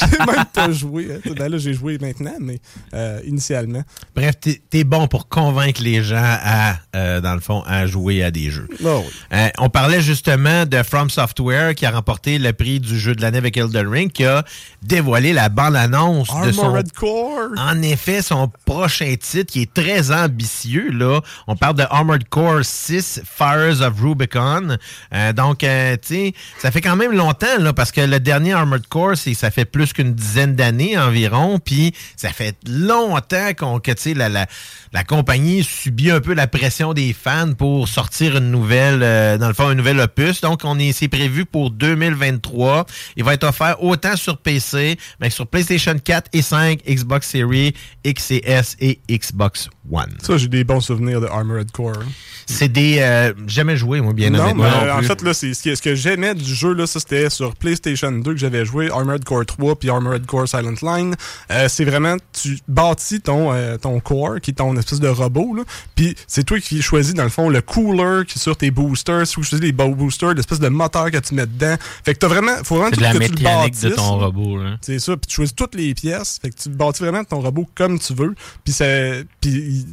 j'ai même pas (laughs) joué. hein. Ben là, j'ai joué maintenant, mais euh, initialement. Bref, t'es es bon pour convaincre les gens à, euh, dans le fond, à jouer à des jeux. Ah oui. Euh, on parlait justement de From Software qui a remporté le prix du jeu de l'année avec Elden Ring, qui a dévoilé la bande-annonce de son... Armored Core. En effet, son prochain titre, qui est très ambitieux, là, On parle de Armored Core 6 Fires of Rubicon. Euh, donc, euh, tu sais, ça fait quand même longtemps, parce que le dernier Armored Core, ça fait plus qu'une dizaine d'années environ. Puis, ça fait longtemps qu'on, que, tu sais, la, la, compagnie subit un peu la pression des fans pour sortir une nouvelle, euh, dans le fond, un nouvel opus. Donc, on est, c'est prévu pour 2023. Il va être offert autant sur PC, mais sur PlayStation 4 et 5, Xbox Series, XS et Xbox One. Ça, j'ai des bons souvenirs de Armored Core. hein. C'est des. euh, jamais joué, moi, bien non, honnêtement. mais, non euh, en fait, là, c'est ce que, ce que j'aimais du jeu, là, ça, c'était sur PlayStation 2 que j'avais joué, Armored Core 3 puis Armored Core Silent Line. Euh, c'est vraiment, tu bâtis ton, euh, ton core, qui est ton espèce de robot, là, puis c'est toi qui choisis, dans le fond, le cooler qui est sur tes boosters, c'est toi qui choisis les bo- boosters, l'espèce de moteur que tu mets dedans. Fait que t'as vraiment, faut vraiment de la que tu le mécanique de bâtisses, ton robot. Là. C'est ça, puis tu choisis toutes les pièces, fait que tu bâtis vraiment ton robot comme tu veux, puis c'est puis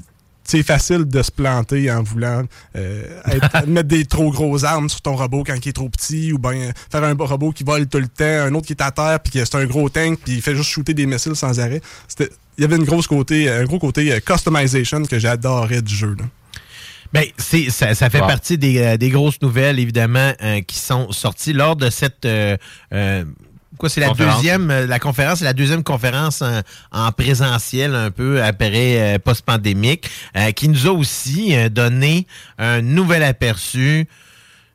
c'est facile de se planter en voulant euh, être- (laughs) mettre des trop grosses armes sur ton robot quand il est trop petit ou bien faire un robot qui vole tout le temps, un autre qui est à terre puis que c'est un gros tank puis il fait juste shooter des missiles sans arrêt. C'était il y avait une grosse côté un gros côté euh, customization que j'adorais du jeu là. Ben, c'est, ça, ça fait Wow. partie des, euh, des grosses nouvelles, évidemment, euh, qui sont sorties lors de cette. euh, euh, quoi, c'est la Conférence. deuxième, euh, la conférence, c'est la deuxième conférence en, en présentiel, un peu après euh, post-pandémique, euh, qui nous a aussi euh, donné un nouvel aperçu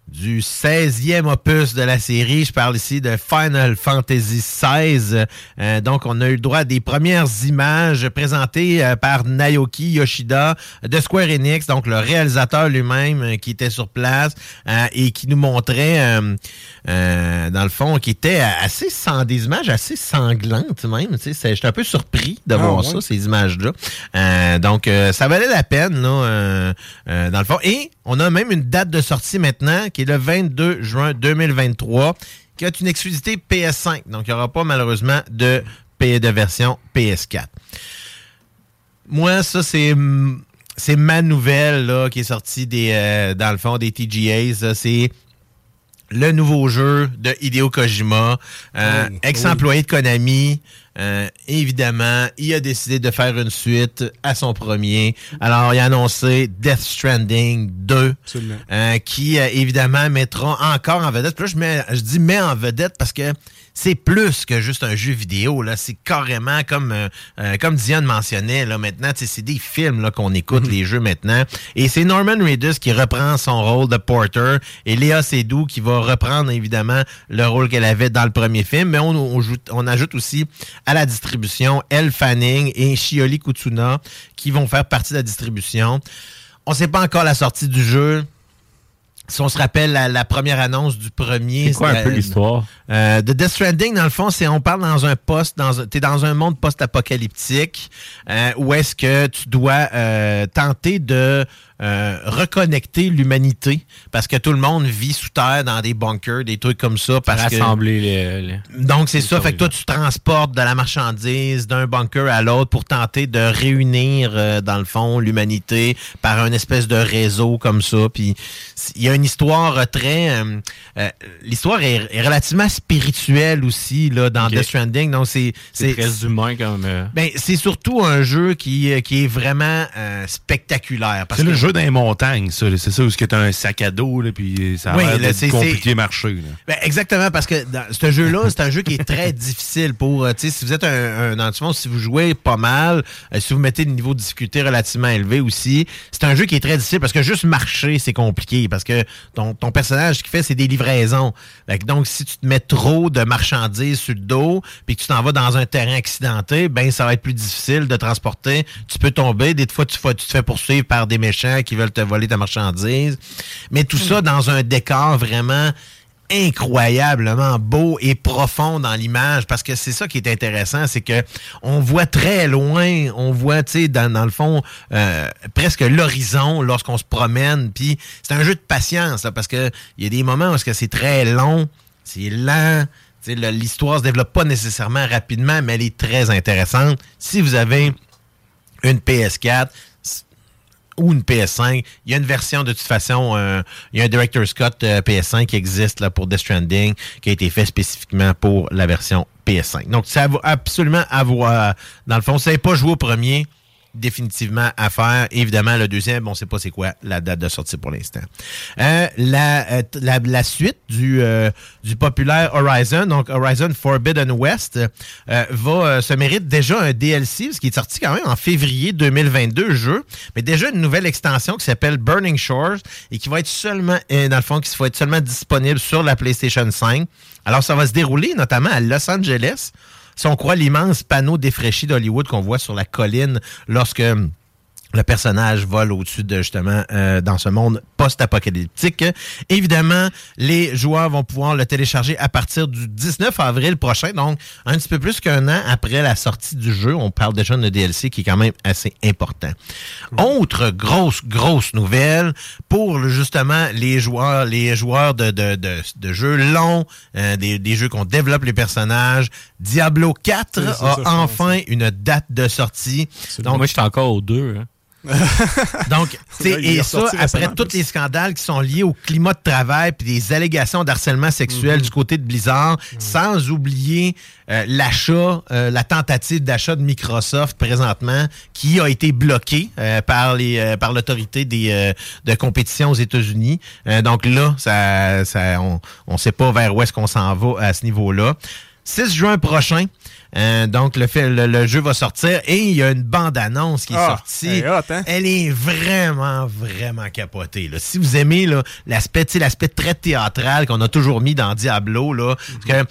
du 16e opus de la série. Je parle ici de Final Fantasy XVI. Euh, donc, on a eu le droit à des premières images présentées euh, par Naoki Yoshida de Square Enix, donc le réalisateur lui-même euh, qui était sur place euh, et qui nous montrait, dans le fond, qui était assez sans des images assez sanglantes même. J'étais un peu surpris de Ah, voir ouais. ça, ces images-là. Donc, ça valait la peine, là, dans le fond. Et on a même une date de sortie maintenant, qui est le 22 juin 2023, qui est une exclusivité PS5. Donc, il n'y aura pas malheureusement de, de version PS4. Moi, ça, c'est c'est ma nouvelle là, qui est sortie des, euh, dans le fond des TGAs. C'est le nouveau jeu de Hideo Kojima, euh, Oui, ex-employé de Konami. Euh, évidemment, il a décidé de faire une suite à son premier. Alors, il a annoncé Death Stranding 2, Absolument. euh, qui euh, évidemment mettra encore en vedette. Puis là, je, mets- je dis met en vedette parce que c'est plus que juste un jeu vidéo. Là, c'est carrément comme euh, euh, comme Diane mentionnait. Là, maintenant, c'est des films là qu'on écoute les jeux maintenant. Et c'est Norman Reedus qui reprend son rôle de Porter et Léa Seydoux qui va reprendre évidemment le rôle qu'elle avait dans le premier film. Mais on, on ajoute, on ajoute aussi à la distribution Elle Fanning et Shioli Kutsuna qui vont faire partie de la distribution. On ne sait pas encore la sortie du jeu. Si on se rappelle la, la première annonce du premier. C'est quoi un peu l'histoire? euh, The Death Stranding, dans le fond, c'est on parle dans un poste, dans un, t'es dans un monde post-apocalyptique euh, où est-ce que tu dois euh, tenter de euh, reconnecter l'humanité parce que tout le monde vit sous terre dans des bunkers, des trucs comme ça. Parce que, les, les- donc, c'est ça. Fait que toi, tu transportes de la marchandise d'un bunker à l'autre pour tenter de réunir, euh, dans le fond, l'humanité par un espèce de réseau comme ça. Puis, il y a une histoire euh, très... euh, L'histoire est, est relativement spirituelle aussi, là, dans Ok. Death Stranding. Donc, c'est... C'est très humain comme. euh, Ben, c'est surtout un jeu qui, qui est vraiment euh, spectaculaire. parce le jeu dans les montagnes, ça. C'est ça où tu as un sac à dos, là, puis ça a Oui, c'est- compliqué marcher. là. Ben, exactement, parce que dans ce jeu-là, c'est un jeu qui est très (laughs) difficile pour, euh, tu sais, si vous êtes un, un dans le fond, si vous jouez pas mal, euh, si vous mettez le niveau de difficulté relativement élevé aussi, c'est un jeu qui est très difficile parce que juste marcher, c'est compliqué parce que ton, ton personnage, ce qu'il fait, c'est des livraisons. Donc, si tu te mets trop de marchandises sur le dos, puis que tu t'en vas dans un terrain accidenté, ben, ça va être plus difficile de transporter. Tu peux tomber. Des fois, tu, tu te fais poursuivre par des méchants qui veulent te voler ta marchandise. Mais tout ça dans un décor vraiment incroyablement beau et profond dans l'image parce que c'est ça qui est intéressant c'est que on voit très loin on voit tu sais dans, le fond euh, presque l'horizon lorsqu'on se promène puis c'est un jeu de patience parce que il y a des moments où c'est très long c'est lent l'histoire se développe pas nécessairement rapidement mais elle est très intéressante si vous avez une PS4 ou une PS5. Il y a une version de toute façon, il y a un Director's Cut euh, PS5 qui existe là, pour Death Stranding, qui a été fait spécifiquement pour la version PS5. Donc, ça vaut absolument avoir. Dans le fond, vous n'avez pas joué au premier, définitivement à faire. Évidemment, le deuxième, on sait pas c'est quoi la date de sortie pour l'instant. Euh, la, euh, la, la suite du, euh, du populaire Horizon, donc Horizon Forbidden West, va se mérite déjà un DLC, ce qui est sorti quand même en février 2022, le jeu, mais déjà une nouvelle extension qui s'appelle Burning Shores et qui va être seulement, dans le fond, qui va être seulement disponible sur la PlayStation 5. Alors, ça va se dérouler notamment à Los Angeles. Si on croit l'immense panneau défraîchi d'Hollywood qu'on voit sur la colline lorsque le personnage vole au-dessus de justement euh, dans ce monde post-apocalyptique. Évidemment, les joueurs vont pouvoir le télécharger à partir du 19 avril prochain, donc un petit peu plus qu'un an après la sortie du jeu. On parle déjà d'un DLC qui est quand même assez important. Autre grosse, grosse nouvelle pour justement les joueurs, les joueurs de, de, de, de jeux longs, euh, des, des jeux qu'on développe les personnages. Diablo 4 C'est ça, a ça, je enfin une date de sortie. Donc, moi, j'étais encore aux deux. hein. (laughs) donc, et ça, après tous les scandales qui sont liés au climat de travail puis des allégations d'harcèlement sexuel du côté de Blizzard, sans oublier euh, l'achat, euh, la tentative d'achat de Microsoft présentement, qui a été bloquée euh, par les euh, par l'autorité des euh, de compétition aux États-Unis. Euh, donc là, ça, ça, on ne sait pas vers où est-ce qu'on s'en va à ce niveau-là. 6 juin prochain. Euh, donc, le, fait, le, le jeu va sortir et il y a une bande-annonce qui est Ah, sortie. elle est hot, hein? Elle est vraiment, vraiment capotée. là. Si vous aimez l'aspect, l'aspect très théâtral qu'on a toujours mis dans Diablo, là, parce que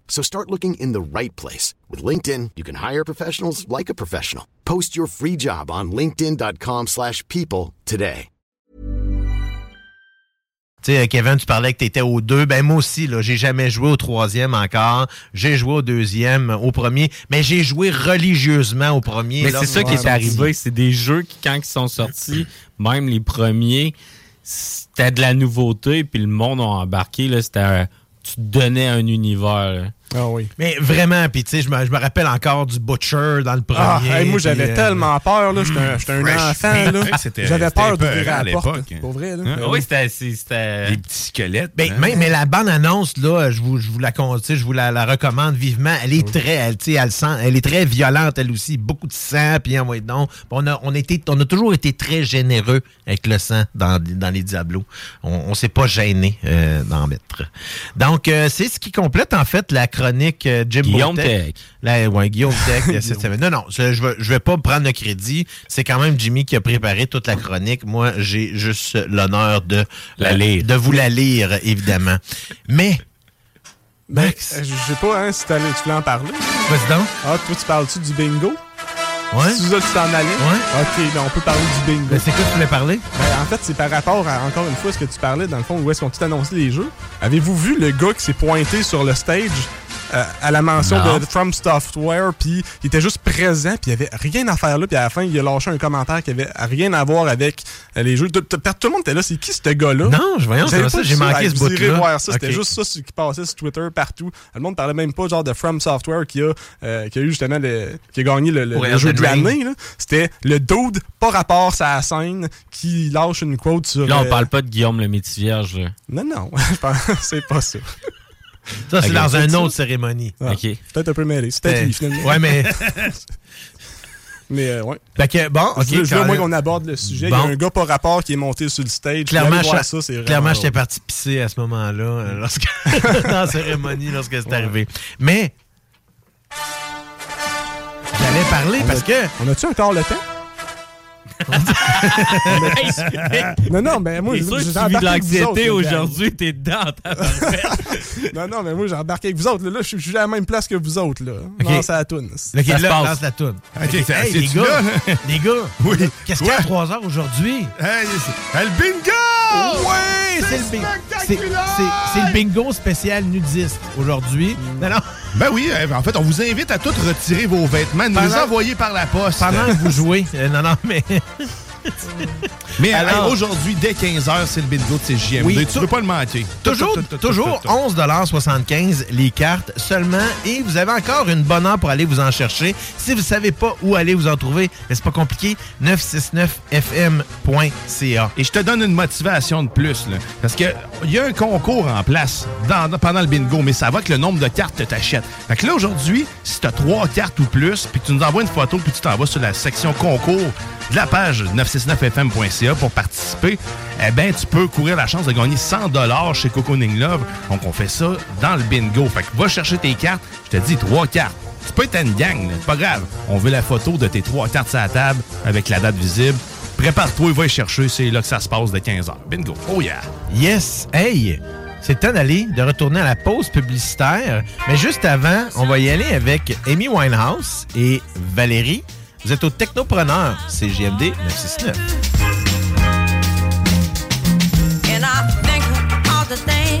So start looking in the right place. With LinkedIn, you can hire professionals like a professional. Post your free job on linkedin.com/people slash people today. Tu sais, Kevin, tu parlais que tu étais au 2. Ben moi aussi, là, j'ai jamais joué au troisième encore. J'ai joué au deuxième, au premier, mais j'ai joué religieusement au premier. Mais c'est ça qui est arrivé. C'est des jeux qui, quand ils sont sortis, même les premiers, c'était de la nouveauté, puis le monde a embarqué. Là, c'était un- tu te donnais un univers. Ah oui. Mais vraiment, puis tu sais, je me, je me rappelle encore du Butcher dans le premier. Ah, hey, moi, j'avais euh, tellement peur, là. J'étais un, j'étais un Fresh enfant, là. J'avais peur la à porte. l'époque. Pour vrai, là. Hein? Ah oui, c'était. c'était- Des petits squelettes. Ben, hein? mais, mais la bande annonce là, je vous, je vous la je vous la, la recommande vivement. Elle est très, elle, tu sais, elle sent, elle est très violente elle aussi, beaucoup de sang puis en donc. On a, on était, on a toujours été très généreux avec le sang dans, dans les Diablos. On, on s'est pas gêné euh, d'en mettre. Donc euh, c'est ce qui complète en fait la chronique euh, Jim Guillaume Tech. La- ouais, Guillaume Tech euh, (laughs) cette semaine. Non, non, je, je vais, pas prendre le crédit. C'est quand même Jimmy qui a préparé toute la chronique. Moi, j'ai juste l'honneur de La lire. de vous la lire, évidemment. (laughs) Mais, Max, Euh, Je sais pas, hein, si tu voulais en parler. vas-y donc. Ah, toi, tu parles-tu du bingo? Ouais. Ça que tu t'en allais? Ouais. Ok, ben, on peut parler du bingo. Ben, c'est quoi que tu voulais parler? Ben, en fait, c'est par rapport à, encore une fois, ce que tu parlais, dans le fond, où est-ce qu'on tout annoncé les jeux. Avez-vous vu le gars qui s'est pointé sur le stage? Euh, à la mention Non. de From Software, puis il était juste présent, puis il avait rien à faire là, puis à la fin, il a lâché un commentaire qui avait rien à voir avec euh, les jeux. Tout, tout- tout le monde était là, c'est qui ce gars-là? Non, je- avez comment ça, pas j'ai manqué ce bout-là. voir ça, c'était juste ça qui passait sur Twitter partout. Le monde parlait même pas genre de From Software qui a, euh, qui a eu justement le, qui a gagné le, le- Pour le jeu de l'année. C'était le dude, pas rapport à scène, qui lâche une quote sur. Là, on euh, parle pas de Guillaume le métier vierge. là. Non, non, (laughs) c'est pas ça. Ça, c'est dans une autre cérémonie. Ah, OK. Peut-être un peu mêlé. C'est peut-être C'était- lui, finalement. Ouais, mais. (laughs) Mais euh, ouais. Fait que, bon, ok. je veux, je veux, quand moi même. qu'on aborde le sujet. Il y a un gars par rapport qui est monté sur le stage. Clairement, voir je- ça, c'est vraiment clairement, j'étais parti pisser à ce moment-là, euh, lorsque, (laughs) dans la cérémonie, lorsque c'est arrivé. Mais, j'allais parler On parce a- que. On a-tu encore le temps? Non, non, mais moi, T'es j'ai sûr que tu j'ai vis embarqué de avec vous autres, l'anxiété là, aujourd'hui, t'es dedans. (laughs) Non, non, mais moi, j'ai embarqué avec vous autres. Là, Là, je suis- je à la même place que vous autres. Là. C'est à la toune. Ok, là, passe? lance la toune. (laughs) Les gars, les (laughs) gars, Oui. qu'est-ce qu'il y a à Ouais. 3 heures aujourd'hui? Hey, c'est- le bingo! Ouais, c'est le, bing- c'est- le bingo spécial nudiste aujourd'hui. Non, non. Ben oui, euh, en fait, on vous invite à tous retirer vos vêtements, nous les envoyer par la poste. Pendant que vous jouez. Euh, non, non, mais. (laughs) Mais Alors- hey, aujourd'hui, dès 15h, c'est le bingo de CJMD. Oui, tu tout- veux pas le manquer. Toujours, toujours tout, tout. 11,75 les cartes seulement. Et vous avez encore une bonne heure pour aller vous en chercher. Si vous savez pas où aller vous en trouver, c'est pas compliqué, 969fm.ca. Et je te donne une motivation de plus, là, parce que il y a un concours en place dans- pendant le bingo, mais ça va que le nombre de cartes que tu achètes. Fait que là, aujourd'hui, si tu as trois cartes ou plus, puis que tu nous envoies une photo, puis tu t'envoies sur la section concours de la page 969fm.ca pour participer, eh bien, tu peux courir la chance de gagner 100 chez Cocooning Love. Donc, on fait ça dans le bingo. Fait que va chercher tes cartes. Je te dis, trois cartes. Tu peux être une gang, là, pas grave. On veut la photo de tes trois cartes sur la table avec la date visible. Prépare-toi, va y chercher, c'est là que ça se passe de 15h. Bingo. Oh yeah! Yes! Hey! C'est temps d'aller, de retourner à la pause publicitaire. Mais juste avant, on va y aller avec Amy Winehouse et Valérie. Vous êtes au Technopreneur, c'est GMD 969. The things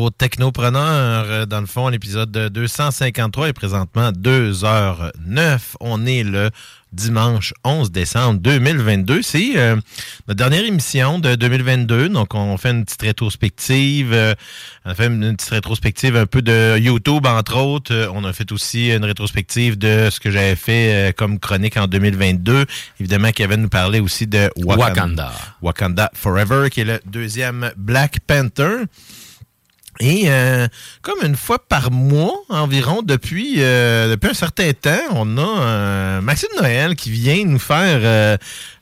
Retour au Technopreneur. Euh, Dans le fond, l'épisode 253 est présentement 2h09. On est le dimanche 11 décembre 2022. C'est euh, notre dernière émission de 2022. Donc, on fait une petite rétrospective. euh, on a fait une petite rétrospective un peu de YouTube, entre autres. Euh, on a fait aussi une rétrospective de ce que j'avais fait comme chronique en 2022. Évidemment, Kevin nous parlait aussi de Wakanda. Wakanda. Wakanda Forever, qui est le deuxième Black Panther. Et euh, comme une fois par mois environ, depuis, euh, depuis un certain temps, on a euh, Maxime Noël qui vient nous faire euh,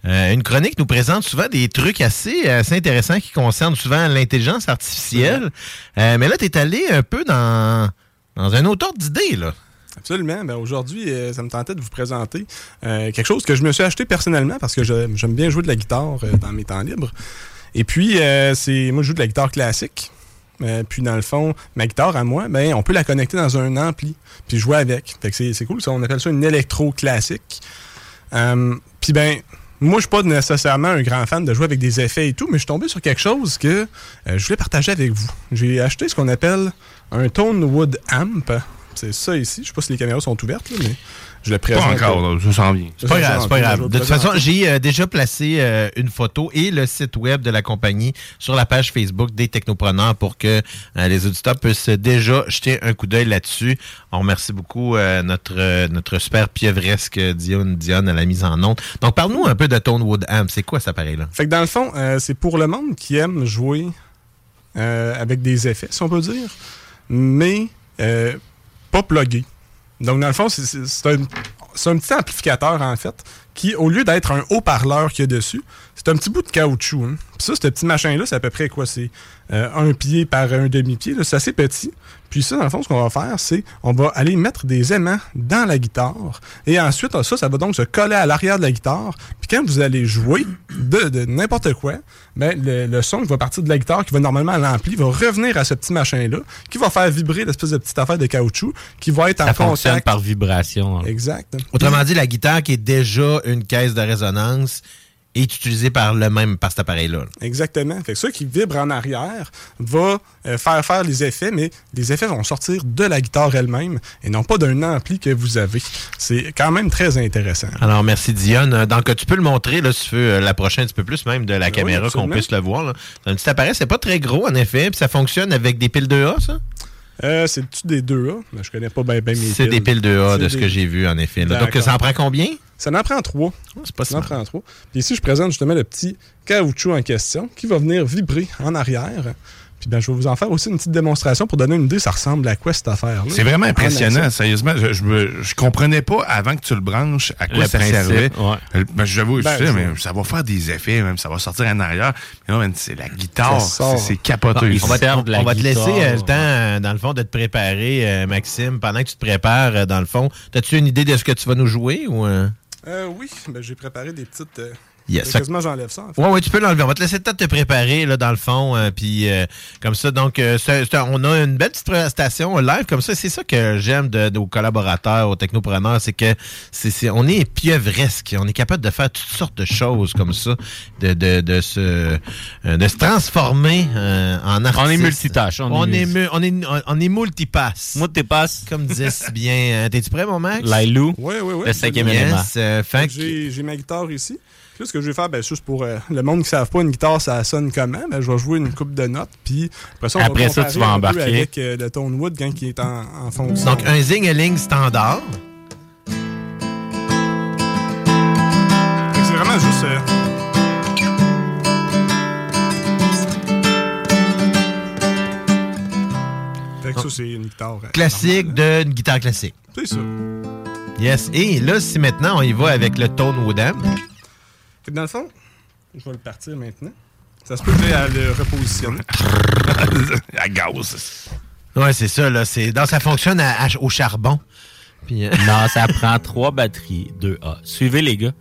euh, une chronique, nous présente souvent des trucs assez, assez intéressants qui concernent souvent l'intelligence artificielle. Euh, mais là, tu es allé un peu dans, dans un autre ordre d'idée, là. Absolument. Ben, Aujourd'hui, euh, ça me tentait de vous présenter euh, quelque chose que je me suis acheté personnellement parce que j'aime bien jouer de la guitare euh, dans mes temps libres. Et puis, euh, c'est moi, je joue de la guitare classique. Euh, puis, dans le fond, ma guitare à moi, ben, on peut la connecter dans un ampli puis jouer avec. Fait que c'est cool. Ça, on appelle ça une électro classique. Euh, puis, ben, moi, je suis pas nécessairement un grand fan de jouer avec des effets et tout, mais je suis tombé sur quelque chose que euh, je voulais partager avec vous. J'ai acheté ce qu'on appelle un Tone Wood Amp. C'est ça ici. Je sais pas si les caméras sont ouvertes, là, mais je le présente. encore, là, ça s'en vient. C'est pas grave, c'est pas grave. De toute façon, j'ai euh, déjà placé euh, une photo et le site web de la compagnie sur la page Facebook des Technopreneurs pour que euh, les auditeurs puissent déjà jeter un coup d'œil là-dessus. On remercie beaucoup euh, notre euh, notre super pievresque Dionne Dionne à la mise en onde. Donc, parle-nous un peu de Tonewood Amp. C'est quoi cet appareil-là? Fait que dans le fond, euh, c'est pour le monde qui aime jouer euh, avec des effets, si on peut dire, mais euh, pas plugué. Donc, dans le fond, c'est- un petit amplificateur, en fait, qui, au lieu d'être un haut-parleur qu'il y a dessus, c'est un petit bout de caoutchouc. hein. Puis ça, ce petit machin-là, c'est à peu près quoi? C'est euh, un pied par un demi-pied. là. C'est assez petit. Puis ça, dans le fond, ce qu'on va faire, c'est on va aller mettre des aimants dans la guitare. Et ensuite, ça, ça va donc se coller à l'arrière de la guitare. Puis quand vous allez jouer de, de n'importe quoi, ben, le, le son qui va partir de la guitare, qui va normalement à l'ampli, va revenir à ce petit machin-là, qui va faire vibrer l'espèce de petite affaire de caoutchouc, qui va être Ça en fonctionne contact. par vibration. hein. Exact. Autrement dit, la guitare qui est déjà une caisse de résonance est utilisée par le même, par cet appareil-là. Exactement. Fait que ça qui vibre en arrière va euh, faire faire les effets, mais les effets vont sortir de la guitare elle-même et non pas d'un ampli que vous avez. C'est quand même très intéressant. Alors, merci Dionne. Euh, Donc, tu peux le montrer, là, si tu veux, euh, la prochaine, un petit peu plus même de la caméra, qu'on puisse le voir. C'est un petit appareil, c'est pas très gros, en effet, puis ça fonctionne avec des piles 2A, ça? Euh, C'est-tu des 2A? Mais Je connais pas bien mes C'est des piles 2A C'est de ce que j'ai vu, en effet. là. Donc, ça en prend combien? Ça en prend trois. c'est pas ça en prend trois. Puis ici, je présente justement le petit caoutchouc en question qui va venir vibrer en arrière. Puis ben, je vais vous en faire aussi une petite démonstration pour donner une idée, ça ressemble à quoi cette affaire-là? C'est vraiment En impressionnant, sérieusement. Je, je, me- je comprenais pas avant que tu le branches à quoi Le ça principe, servait. ouais. Ben, J'avoue, Ben, je sais, je- mais ça va faire des effets, même ça va sortir en arrière. Mais non, c'est la guitare, Ça sort. c'est capoteux. on va, la on va te laisser euh, le temps, euh, dans le fond, de te préparer, euh, Maxime. Pendant que tu te prépares, dans le fond, as-tu une idée de ce que tu vas nous jouer? ou euh? Oui, ben, j'ai préparé des petites. euh, Yes. Quasiment, j'enlève ça. en fait. Oui, oui, tu peux l'enlever. On va te laisser le temps de te préparer, là, dans le fond. euh, puis, euh, comme ça, donc, euh, c'est- c'est un- on a une belle petite prestation live, comme ça. C'est ça que j'aime de, de- aux collaborateurs, aux technopreneurs, c'est que c'est, c'est- on est pieuvresque. On est capable de faire toutes sortes de choses comme ça, de, de, de, se, euh, de se transformer euh, en artiste. On est multitâche, on On, est- on, est, on est multipasse. Multipasse. Comme disait si bien. euh, T'es-tu prêt, mon Max? Lailou. Oui, oui, oui. Le cinquième Yes, élément. euh, J'ai j'ai ma guitare ici. Puis là, ce que je vais faire, ben, juste pour euh, le monde qui ne savent pas une guitare, ça sonne comment, ben, je vais jouer une coupe de notes. Puis après ça, on Après va ça, comparer tu vas embarquer. avec euh, le tone wood quand il est en, en fonction. Donc, un zing-a-ling standard. C'est vraiment juste. euh, Fait que ça, c'est une guitare. euh, Classique d'une guitare classique. C'est ça. Yes. Et là, si maintenant on y va avec le Tone que dans le fond, je vais le partir maintenant. Ça se peut que à le repositionner. (laughs) à gaz. Ouais, c'est ça, là. C'est, non, ça fonctionne à- à- au charbon. Puis, euh, Non, ça prend trois batteries 2A. Suivez les gars.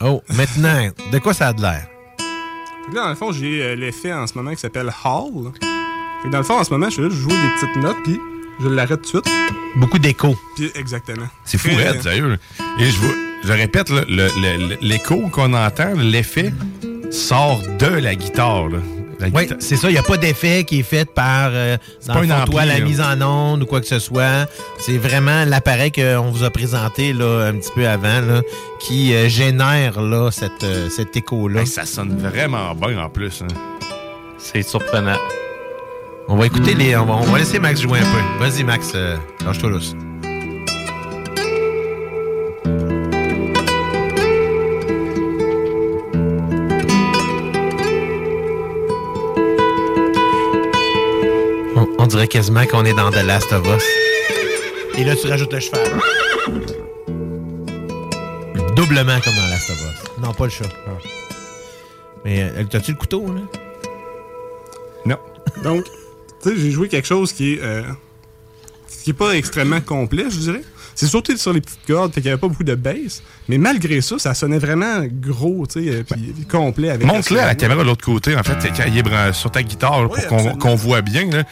Oh, maintenant, de quoi ça a de l'air? Fait que là, dans le fond, j'ai euh, l'effet en ce moment qui s'appelle Hall. Fait que dans le fond, en ce moment, je fais juste jouer des petites notes, puis je l'arrête tout de suite. Beaucoup d'écho. Puis exactement. C'est fou, Très- Red, sérieux. Et je, vois- je répète, là, le- le- le- l'écho qu'on entend, l'effet, sort de la guitare. là. La Oui, guitare- c'est ça. Il n'y a pas d'effet qui est fait par euh, dans pas toi, la là. mise en onde ou quoi que ce soit. C'est vraiment l'appareil qu'on vous a présenté là, un petit peu avant là, qui euh, génère là, cette, euh, cet écho-là. Hey, ça sonne vraiment bien en plus. hein. C'est surprenant. On va écouter les. On va, on va laisser Max jouer un peu. Vas-y, Max, euh, lâche-toi lousse. On, dirait quasiment qu'on est dans The Last of Us. Et là, tu rajoutes le cheval. Doublement comme dans Last of Us. Non, pas le chat. Mais euh, t'as-tu le couteau, là? Non. Donc, tu sais, j'ai joué quelque chose qui est, euh, qui est pas extrêmement complet, je dirais. C'est surtout sur les petites cordes, fait qu'il y avait pas beaucoup de bass. Mais malgré ça, ça sonnait vraiment gros, tu sais, euh, puis complet avec. Montre-le à la caméra de l'autre côté, en fait, quand il est sur ta guitare, là, pour qu'on voit bien. là.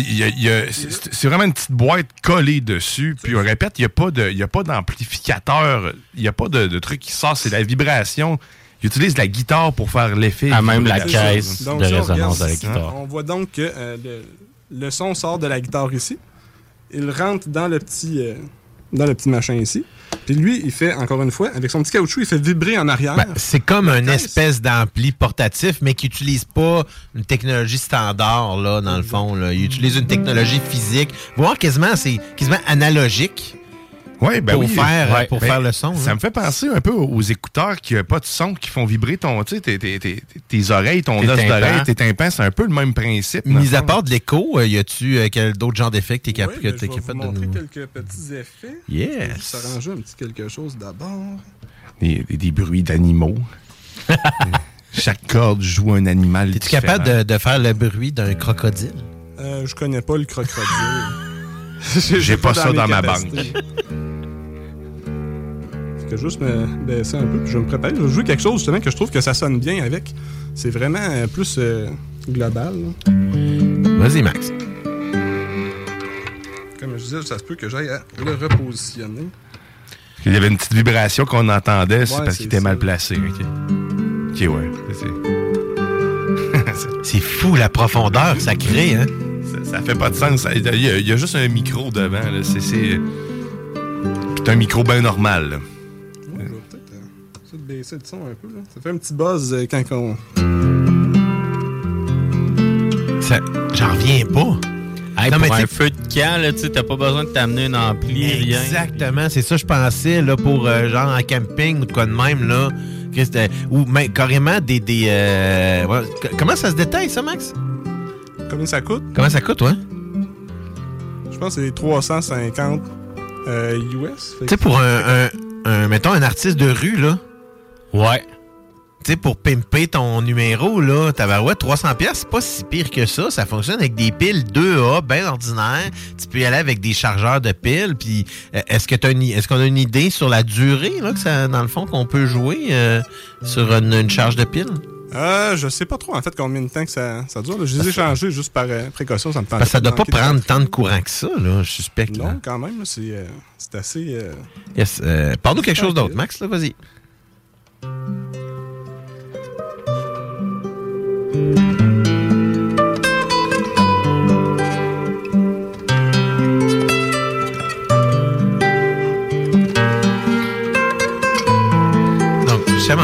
C'est vraiment une petite boîte collée dessus. Puis on répète, il n'y a pas de- il y a pas d'amplificateur, il n'y a pas de, de truc qui sort, c'est la vibration. Il utilise la guitare pour faire l'effet. À même la caisse Donc, de si résonance de la guitare. On voit donc que euh, le, le son sort de la guitare ici. Il rentre dans le petit, euh, dans le petit machin ici. Puis lui, il fait, encore une fois, avec son petit caoutchouc, il fait vibrer en arrière. Ben, c'est comme une espèce d'ampli portatif, mais qui n'utilise pas une technologie standard, là, dans le fond. Là. Il utilise une technologie physique, voire quasiment, c'est quasiment analogique. Ouais, ben pour oui. faire, Ouais. pour Ben, faire le son. Ça là. me fait penser un peu aux écouteurs qui n'ont pas de son, qui font vibrer ton, tu sais, tes, tes- tes- tes oreilles, ton Tes os tympans. d'oreille, tes tympans. C'est un peu le même principe. Mis à part de l'écho, euh, y a-tu euh, quel- d'autres genres d'effets que tu es capable de montrer nous... quelques petits effets. Yes. Je vais juste arranger un petit quelque chose d'abord. Des, des- des bruits d'animaux. (laughs) Chaque corde joue un animal. Es-tu capable de, de faire le bruit d'un crocodile? Euh, je connais pas le crocodile. (laughs) J'ai pas ça mes dans ma capacités. Je vais juste me baisser un peu, puis je vais me préparer. Je vais jouer quelque chose justement que je trouve que ça sonne bien avec. C'est vraiment euh, plus euh, global. Vas-y, Max. Comme je disais, ça se peut que j'aille à le repositionner. Il y avait une petite vibration qu'on entendait, c'est Ouais, parce qu'il était ça. mal placé. OK, ouais. (laughs) C'est- fou la profondeur que ça crée, hein? Ça, ça fait pas de sens. Il y y a juste un micro devant. c'est... c'est un micro bien normal. là. Baisser le son un peu. Là. Ça fait un petit buzz euh, quand on. Ça- J'en reviens pas. Hey, Non, pour mais un feu de camp, là, tu sais, t'as pas besoin de t'amener un ampli, rien. Exactement, c'est ça que je pensais là, pour euh, genre en camping ou de quoi de même. Là, que c'était- ou même carrément des. des euh, comment ça se détaille ça, Max? Combien ça coûte? Comment ça coûte, ouais? Je pense que c'est 350 euh, US. Tu sais, pour un, un, un- mettons, un artiste de rue, là. Ouais. Tu sais, pour pimper ton numéro, là, tabarouette, 300 pièces, c'est pas si pire que ça. Ça fonctionne avec des piles 2A, bien ordinaires. Tu peux y aller avec des chargeurs de piles. Puis, euh, est-ce que t'as une, est-ce qu'on a une idée sur la durée, là, que ça, dans le fond, qu'on peut jouer euh, sur une, une charge de piles? Euh, je sais pas trop en fait combien de temps que ça, ça dure. là. Je les ai changés juste par euh, précaution, ça me tente Parce ça doit pas prendre tant de courant que ça, là, je suspecte. là. Non, quand même, c'est euh, c'est assez. euh, Yes. Euh, Parle-nous quelque chose d'autre, Max, là, vas-y.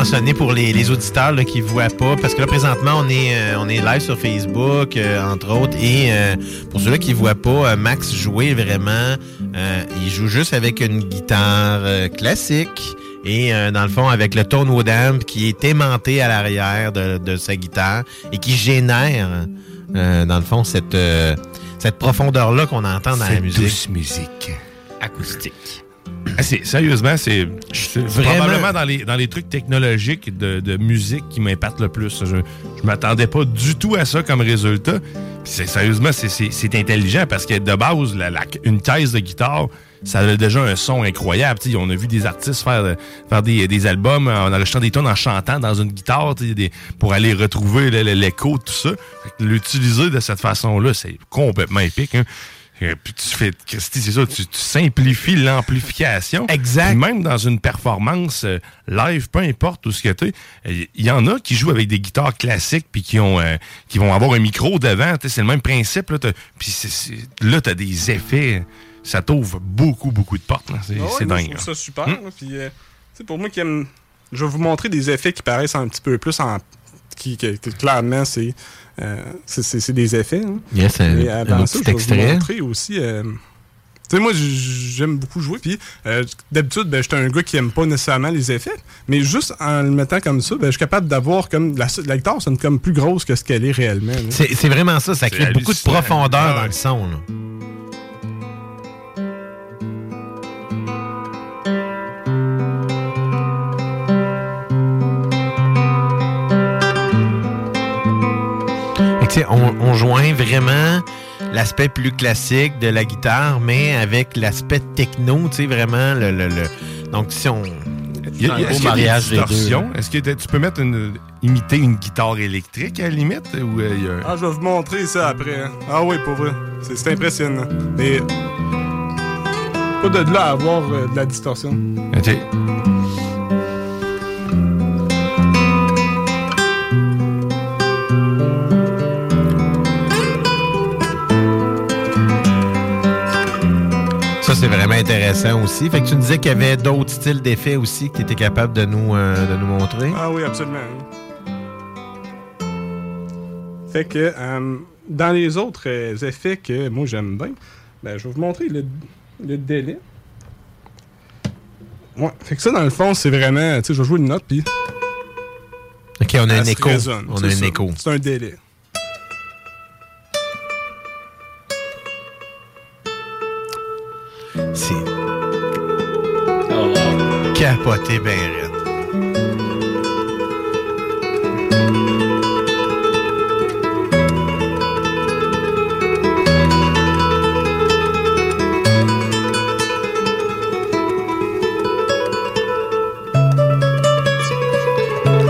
Mentionner pour les, auditeurs qui ne voient pas, parce que là, présentement, on est, euh, on est live sur Facebook, euh, entre autres, et euh, pour ceux-là qui ne voient pas, Max jouer vraiment, il joue juste avec une guitare classique, et euh, dans le fond, avec le tone wood amp qui est aimanté à l'arrière de, de sa guitare et qui génère, euh, dans le fond, cette, euh, cette profondeur-là qu'on entend dans la musique. douce musique. Acoustique. Ah, c'est- sérieusement, c'est probablement dans les, dans les trucs technologiques de, de musique qui m'impactent le plus. Je, je m'attendais pas du tout à ça comme résultat. Puis c'est- sérieusement, c'est- intelligent parce que de base, la- la- une caisse de guitare, ça avait déjà un son incroyable. Tu sais, on a vu des artistes faire, faire des, des albums en enregistrant des tonnes en chantant dans une guitare tu sais, des- pour aller retrouver l'écho, tout ça. L'utiliser de cette façon-là, c'est complètement épique. hein. Et puis tu fais, Christy, c'est ça, tu, tu simplifies l'amplification. Exact. Puis même dans une performance euh, live, peu importe où ce que tu il y en a qui jouent avec des guitares classiques puis qui ont euh, qui vont avoir un micro devant. tu sais, C'est le même principe. Là, puis là, tu as des effets. Ça t'ouvre beaucoup, beaucoup de portes. là. C'est Ah ouais, dingue. Je trouve ça super. Hmm? là, Puis, euh, pour moi qui aime. Je vais vous montrer des effets qui paraissent un petit peu plus en. Qui, qui- qui- clairement, c'est euh, c'est- c'est des effets. hein. Yes, un- Mais un ça, petit je vais extrait. vous montrer aussi. euh, tu sais, moi, j'aime beaucoup jouer. Puis, euh, d'habitude, ben, j'étais un gars qui aime pas nécessairement les effets. Mais juste en le mettant comme ça, ben, je suis capable d'avoir comme. La, la guitare sonne comme plus grosse que ce qu'elle est réellement. C'est c'est vraiment ça, ça crée beaucoup de profondeur Ah dans le son. là. Sais, on, on joint vraiment l'aspect plus classique de la guitare, mais avec l'aspect techno, tu sais, vraiment le, le- le- Donc, si on... Il y a- un beau mariage des distorsions? là. Est-ce que tu peux mettre une, imiter une guitare électrique à la limite? Ou, euh, il y a- Ah, je vais vous montrer ça après. hein. Ah oui, pour vrai. C'est c'est impressionnant. Mais. Pas de là à avoir euh, de la distorsion. OK. Intéressant aussi. Fait que tu nous disais qu'il y avait d'autres styles d'effets aussi que tu étais capable de nous, euh, de nous montrer. Ah oui, absolument. Fait que euh, dans les autres euh, effets que moi j'aime bien, ben, je vais vous montrer le, le délai. Ouais, fait que ça dans le fond, c'est vraiment, tu sais, je vais jouer une note puis. Ok, on a un écho. résonne, On a un ça. écho. C'est un délai. Capoté ben raide.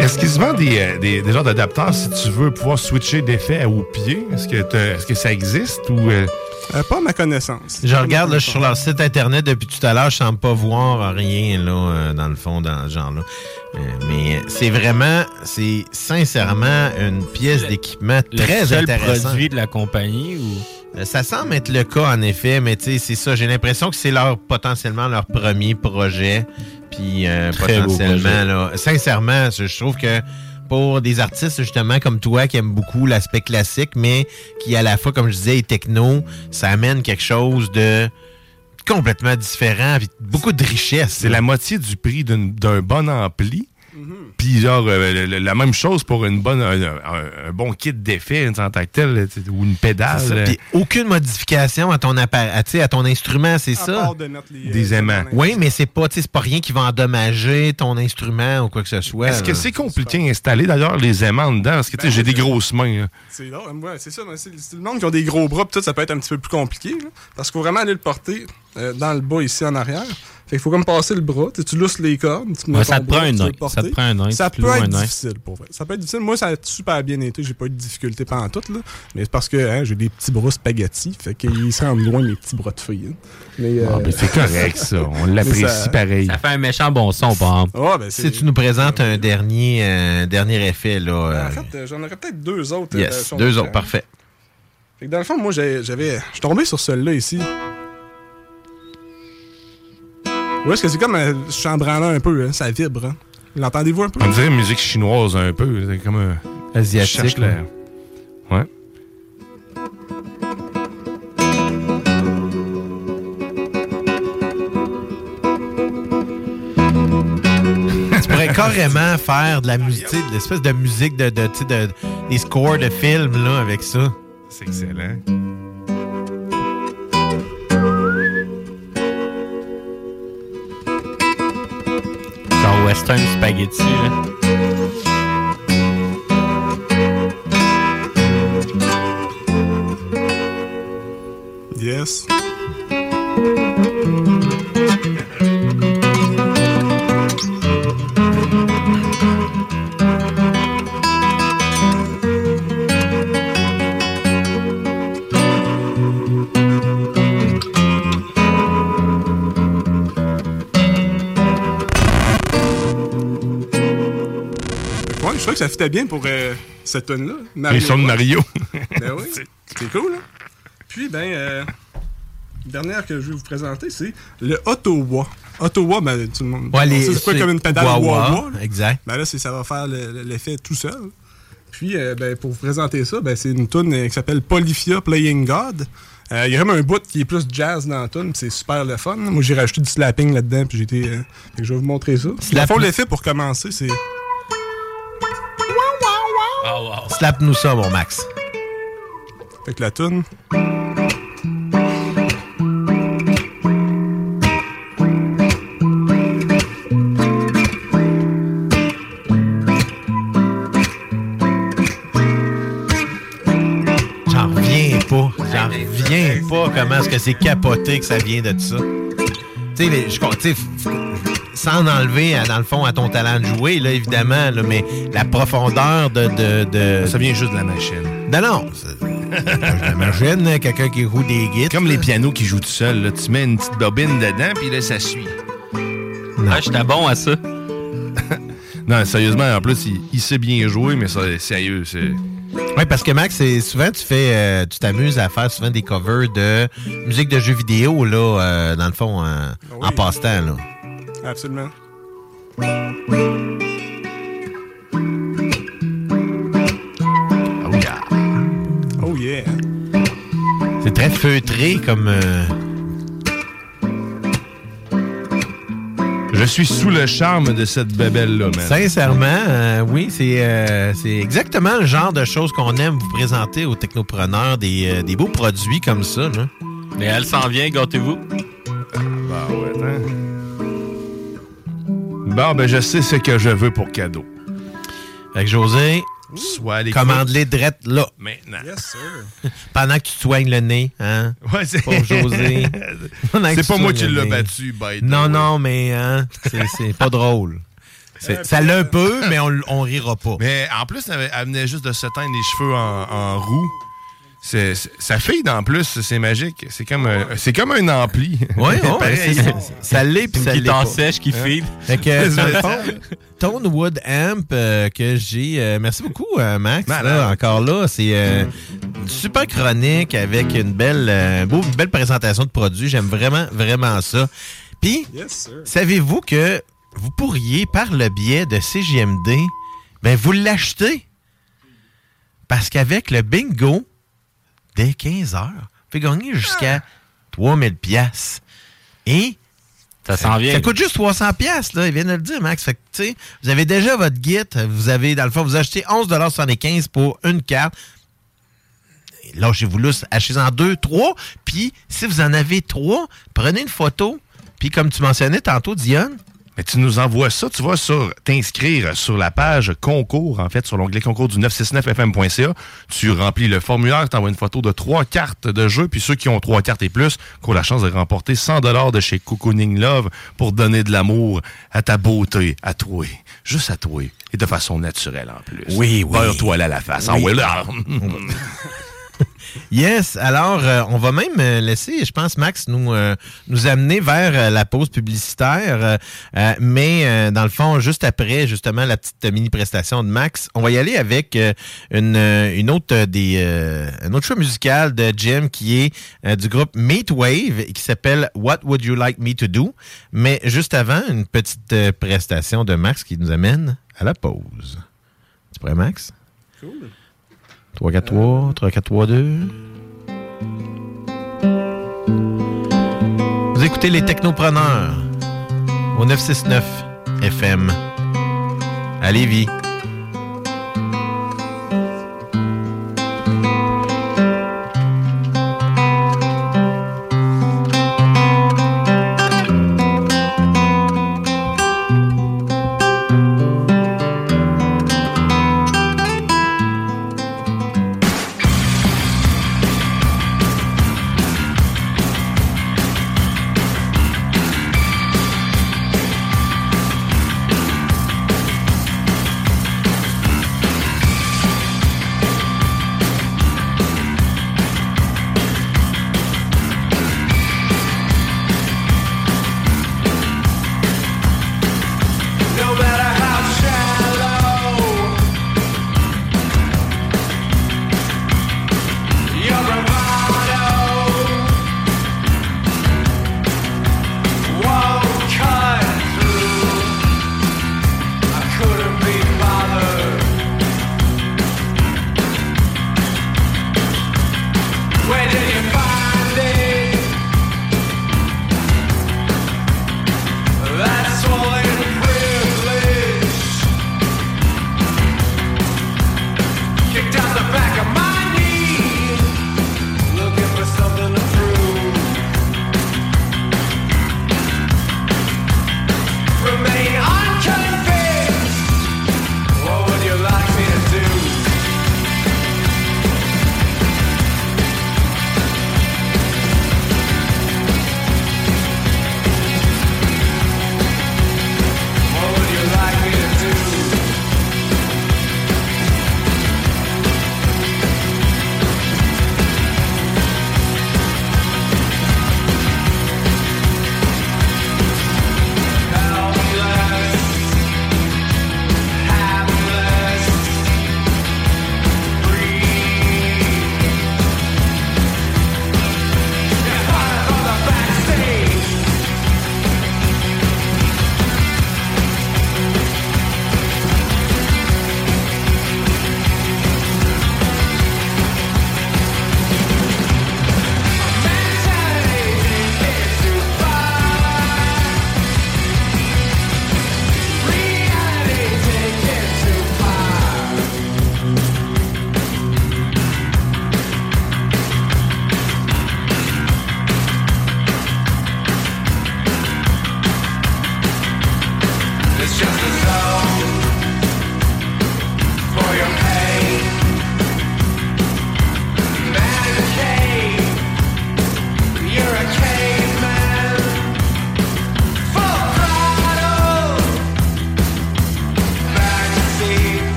Est-ce qu'il se vend des, euh, des, des genres d'adapteurs si tu veux pouvoir switcher d'effet au pied? Est-ce que, est-ce que ça existe ou. euh, pas à ma connaissance. Je regarde là, sur leur site internet depuis tout à l'heure, je semble pas voir rien là, euh, dans le fond, dans ce genre-là. Euh, mais c'est vraiment, c'est sincèrement une pièce d'équipement très seul intéressant. produit de la compagnie ou? Euh, Ça semble être le cas, en effet, mais tu sais, c'est ça. J'ai l'impression que c'est leur potentiellement leur premier projet. Puis euh, Très beau potentiellement, projet. là, sincèrement, je je trouve que pour des artistes justement comme toi qui aiment beaucoup l'aspect classique, mais qui à la fois, comme je disais, est techno, ça amène quelque chose de complètement différent, puis beaucoup de richesse. C'est la moitié du prix d'un bon ampli. Puis genre, euh, la même chose pour une bonne, un, un- un bon kit d'effet en tant ou une pédale. Euh, Puis aucune modification à ton appareil, à, tu sais, à ton instrument, c'est ça? part de mettre les, Des aimants. Oui, mais c'est pas, tu sais, c'est pas rien qui va endommager ton instrument ou quoi que ce soit. Est-ce que c'est compliqué à installer d'ailleurs les aimants dedans? Parce que tu sais, j'ai des grosses mains. là. C'est là, ouais, c'est ça. mais C'est c'est le monde qui ont des gros bras, pis tout, ça peut être un petit peu plus compliqué. là, parce qu'il faut vraiment aller le porter euh, dans le bas ici en arrière. Fait qu'il faut comme passer le bras. Tu lousses les cordes. Tu mets Ouais, ça te bras, prend un tu porter. Ça te prend un Ça peut être un difficile pour vrai. Ça peut être difficile. Moi, ça a super bien été. J'ai pas eu de difficulté pendant tout. Là. Mais c'est parce que hein, j'ai des petits bras spaghetti. Fait qu'ils se rendent loin, mes petits bras de filles. hein. Mais, Ah, ben, c'est correct, ça. On (laughs) l'apprécie ça- pareil. Ça fait un méchant bon son, par exemple. Ben, Si tu nous présentes un dernier, euh, dernier effet, là. euh, En fait, euh, j'en aurais peut-être deux autres. euh, yes, deux autres, parfait. Fait que dans le fond, moi, j'ai- j'avais. Je suis tombé sur celui-là ici. Ouais, est-ce que c'est comme un chambranlant un peu, hein? ça vibre. Hein? L'entendez-vous un peu? On dirait musique chinoise un peu. C'est comme un. Asiatique, Je cherche l'air. Ouais. tu pourrais carrément faire de la musique, de l'espèce de musique de, de, de- des scores de films, là, avec ça. C'est excellent. Western spaghetti. là. Yes. Que ça fitait bien pour euh, cette tune-là. Les sons de Mario. ben oui, (laughs) c'est cool. Hein? Puis, ben, euh, dernière que je vais vous présenter, c'est le Ottawa. Ottawa, ben, tout le monde. Ouais, les- c'est pas comme une pédale wah-wah, là. exact. Ben là, c'est- ça va faire le- le- l'effet tout seul. Puis, euh, ben, pour vous présenter ça, ben, c'est une tune qui s'appelle Polyphia Playing God. Euh, Il y a même un bout qui est plus jazz dans la tune, c'est super le fun. Moi, j'ai rajouté du slapping là-dedans, puis euh, que je vais vous montrer ça. Dans le fond, l'effet pour commencer, c'est. Slap-nous ça, mon Max. Fait que la tune. J'en reviens pas. J'en reviens pas comment est-ce que c'est capoté que ça vient de ça. Tu sais, les- je sans enlever, à- dans le fond, à ton talent de jouer, là, évidemment, là, mais la profondeur de, de, de- Ça vient juste de la machine. Non, non. machine, hein, quelqu'un qui roule des guides. Comme les pianos qui jouent tout seul. Là. Tu mets une petite bobine dedans, puis là, ça suit. Ah, j'étais bon à ça. (laughs) non, sérieusement, en plus, il, il sait bien jouer, mais ça, sérieux, c'est... Oui, parce que Max, c'est souvent tu fais, euh, tu t'amuses à faire souvent des covers de musique de jeux vidéo là, euh, dans le fond, euh, en passe-temps là. Absolument. Oh yeah. Oh yeah. C'est très feutré comme. euh, Je suis sous le charme de cette bébelle-là, man. Sincèrement, euh, oui, c'est euh, c'est exactement le genre de choses qu'on aime vous présenter aux technopreneurs, des, euh, des beaux produits comme ça. Là. Mais elle s'en vient, gâtez-vous. Bon, ben, je sais ce que je veux pour cadeau. Fait que José, commande-les drettes là. Maintenant. Yes, sir. (laughs) Pendant que tu te soignes le nez, hein? Ouais, c'est- Pauvre José. (laughs) C'est pas moi qui l'ai battu, by the Non, way. non, mais hein, c'est c'est pas drôle. (laughs) C'est- Ça l'a un peu, mais on, on rira pas. Mais en plus, elle, elle venait juste de se teindre les cheveux en, en roux. C'est, sa fille, en plus, c'est magique. C'est comme, un- c'est comme un ampli. Oui, (laughs) Pareil. ça l'est puis ça l'est sèche qui Hein? file. Fait que, (laughs) ça. Tone Wood Amp euh, que j'ai. euh, merci beaucoup, euh, Max. Là, encore là, c'est euh, une super chronique avec une belle, euh, beau- une belle présentation de produits. J'aime vraiment, vraiment ça. Puis, Yes, savez-vous que vous pourriez, par le biais de CGMD, ben, vous l'acheter? Parce qu'avec le bingo, dès 15 heures, vous pouvez gagner jusqu'à 3000 pièces. Et Ça s'en vient. ça coûte juste 300 pièces là, il vient de le dire Max. Fait que, tu sais, vous avez déjà votre guide, vous avez dans le fond vous achetez 11,75 pour une carte. Lâchez-vous là, achetez-en deux, trois, puis si vous en avez trois, prenez une photo, puis comme tu mentionnais tantôt Dionne, Mais tu nous envoies ça, tu vas sur t'inscrire sur la page concours, en fait, sur l'onglet concours du 969fm.ca. Tu remplis le formulaire, tu envoies une photo de trois cartes de jeu, puis ceux qui ont trois cartes et plus, qui ont la chance de remporter 100 dollars de chez Cocooning Love pour donner de l'amour à ta beauté, à toi, juste à toi, et de façon naturelle en plus. Oui, oui. Beurre-toi là à la face. Oui. là. (laughs) (laughs) Yes, alors euh, on va même euh, laisser, je pense, Max nous, euh, nous amener vers la pause publicitaire. mais dans le fond, juste après justement la petite mini-prestation de Max, on va y aller avec une, une autre des un autre choix musical de Jim qui est du groupe Meatwave qui s'appelle What Would You Like Me to Do? Mais juste avant, une petite prestation de Max qui nous amène à la pause. Tu prêt, Max? Cool. 3, 4, 3, 3, 4, 3, 2. Vous écoutez les Technopreneurs au 969 FM à Lévis.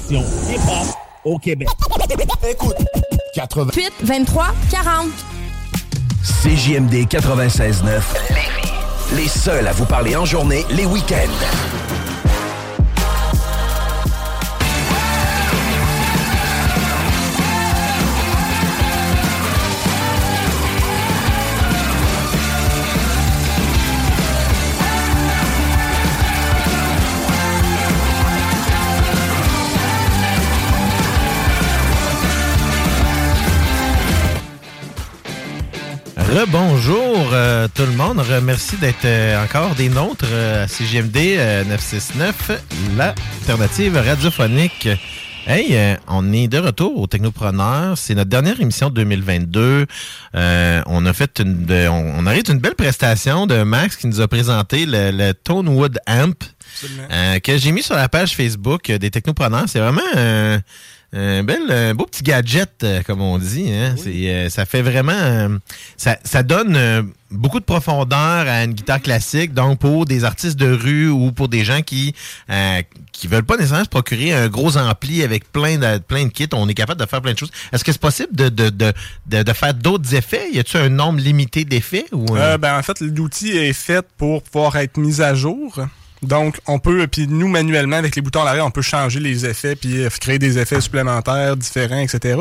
Station hip-hop au Québec. Écoute, 80. 8 23 40. CJMD 96.9. Les seuls à vous parler en journée, les week-ends. Rebonjour euh, tout le monde. Merci d'être euh, encore des nôtres euh, à CGMD euh, 969, l'alternative radiophonique. Hey, euh, on est de retour au Technopreneur. C'est notre dernière émission de 2022. Euh, on a fait une, on, on une belle prestation de Max qui nous a présenté le, le Tonewood Amp euh, que j'ai mis sur la page Facebook euh, des Technopreneurs. C'est vraiment euh, un bel, un beau petit gadget, euh, comme on dit. Hein? C'est, euh, ça fait vraiment, euh, ça, ça donne euh, beaucoup de profondeur à une guitare classique. Donc pour des artistes de rue ou pour des gens qui euh, qui veulent pas nécessairement se procurer un gros ampli avec plein de plein de kits, on est capable de faire plein de choses. Est-ce que c'est possible de de, de, de, faire d'autres effets? Y a-t-il un nombre limité d'effets ou euh, Euh, ben, en fait, l'outil est fait pour pouvoir être mis à jour. Donc, on peut, puis nous, manuellement, avec les boutons à l'arrière, on peut changer les effets, puis euh, créer des effets supplémentaires, différents, etc.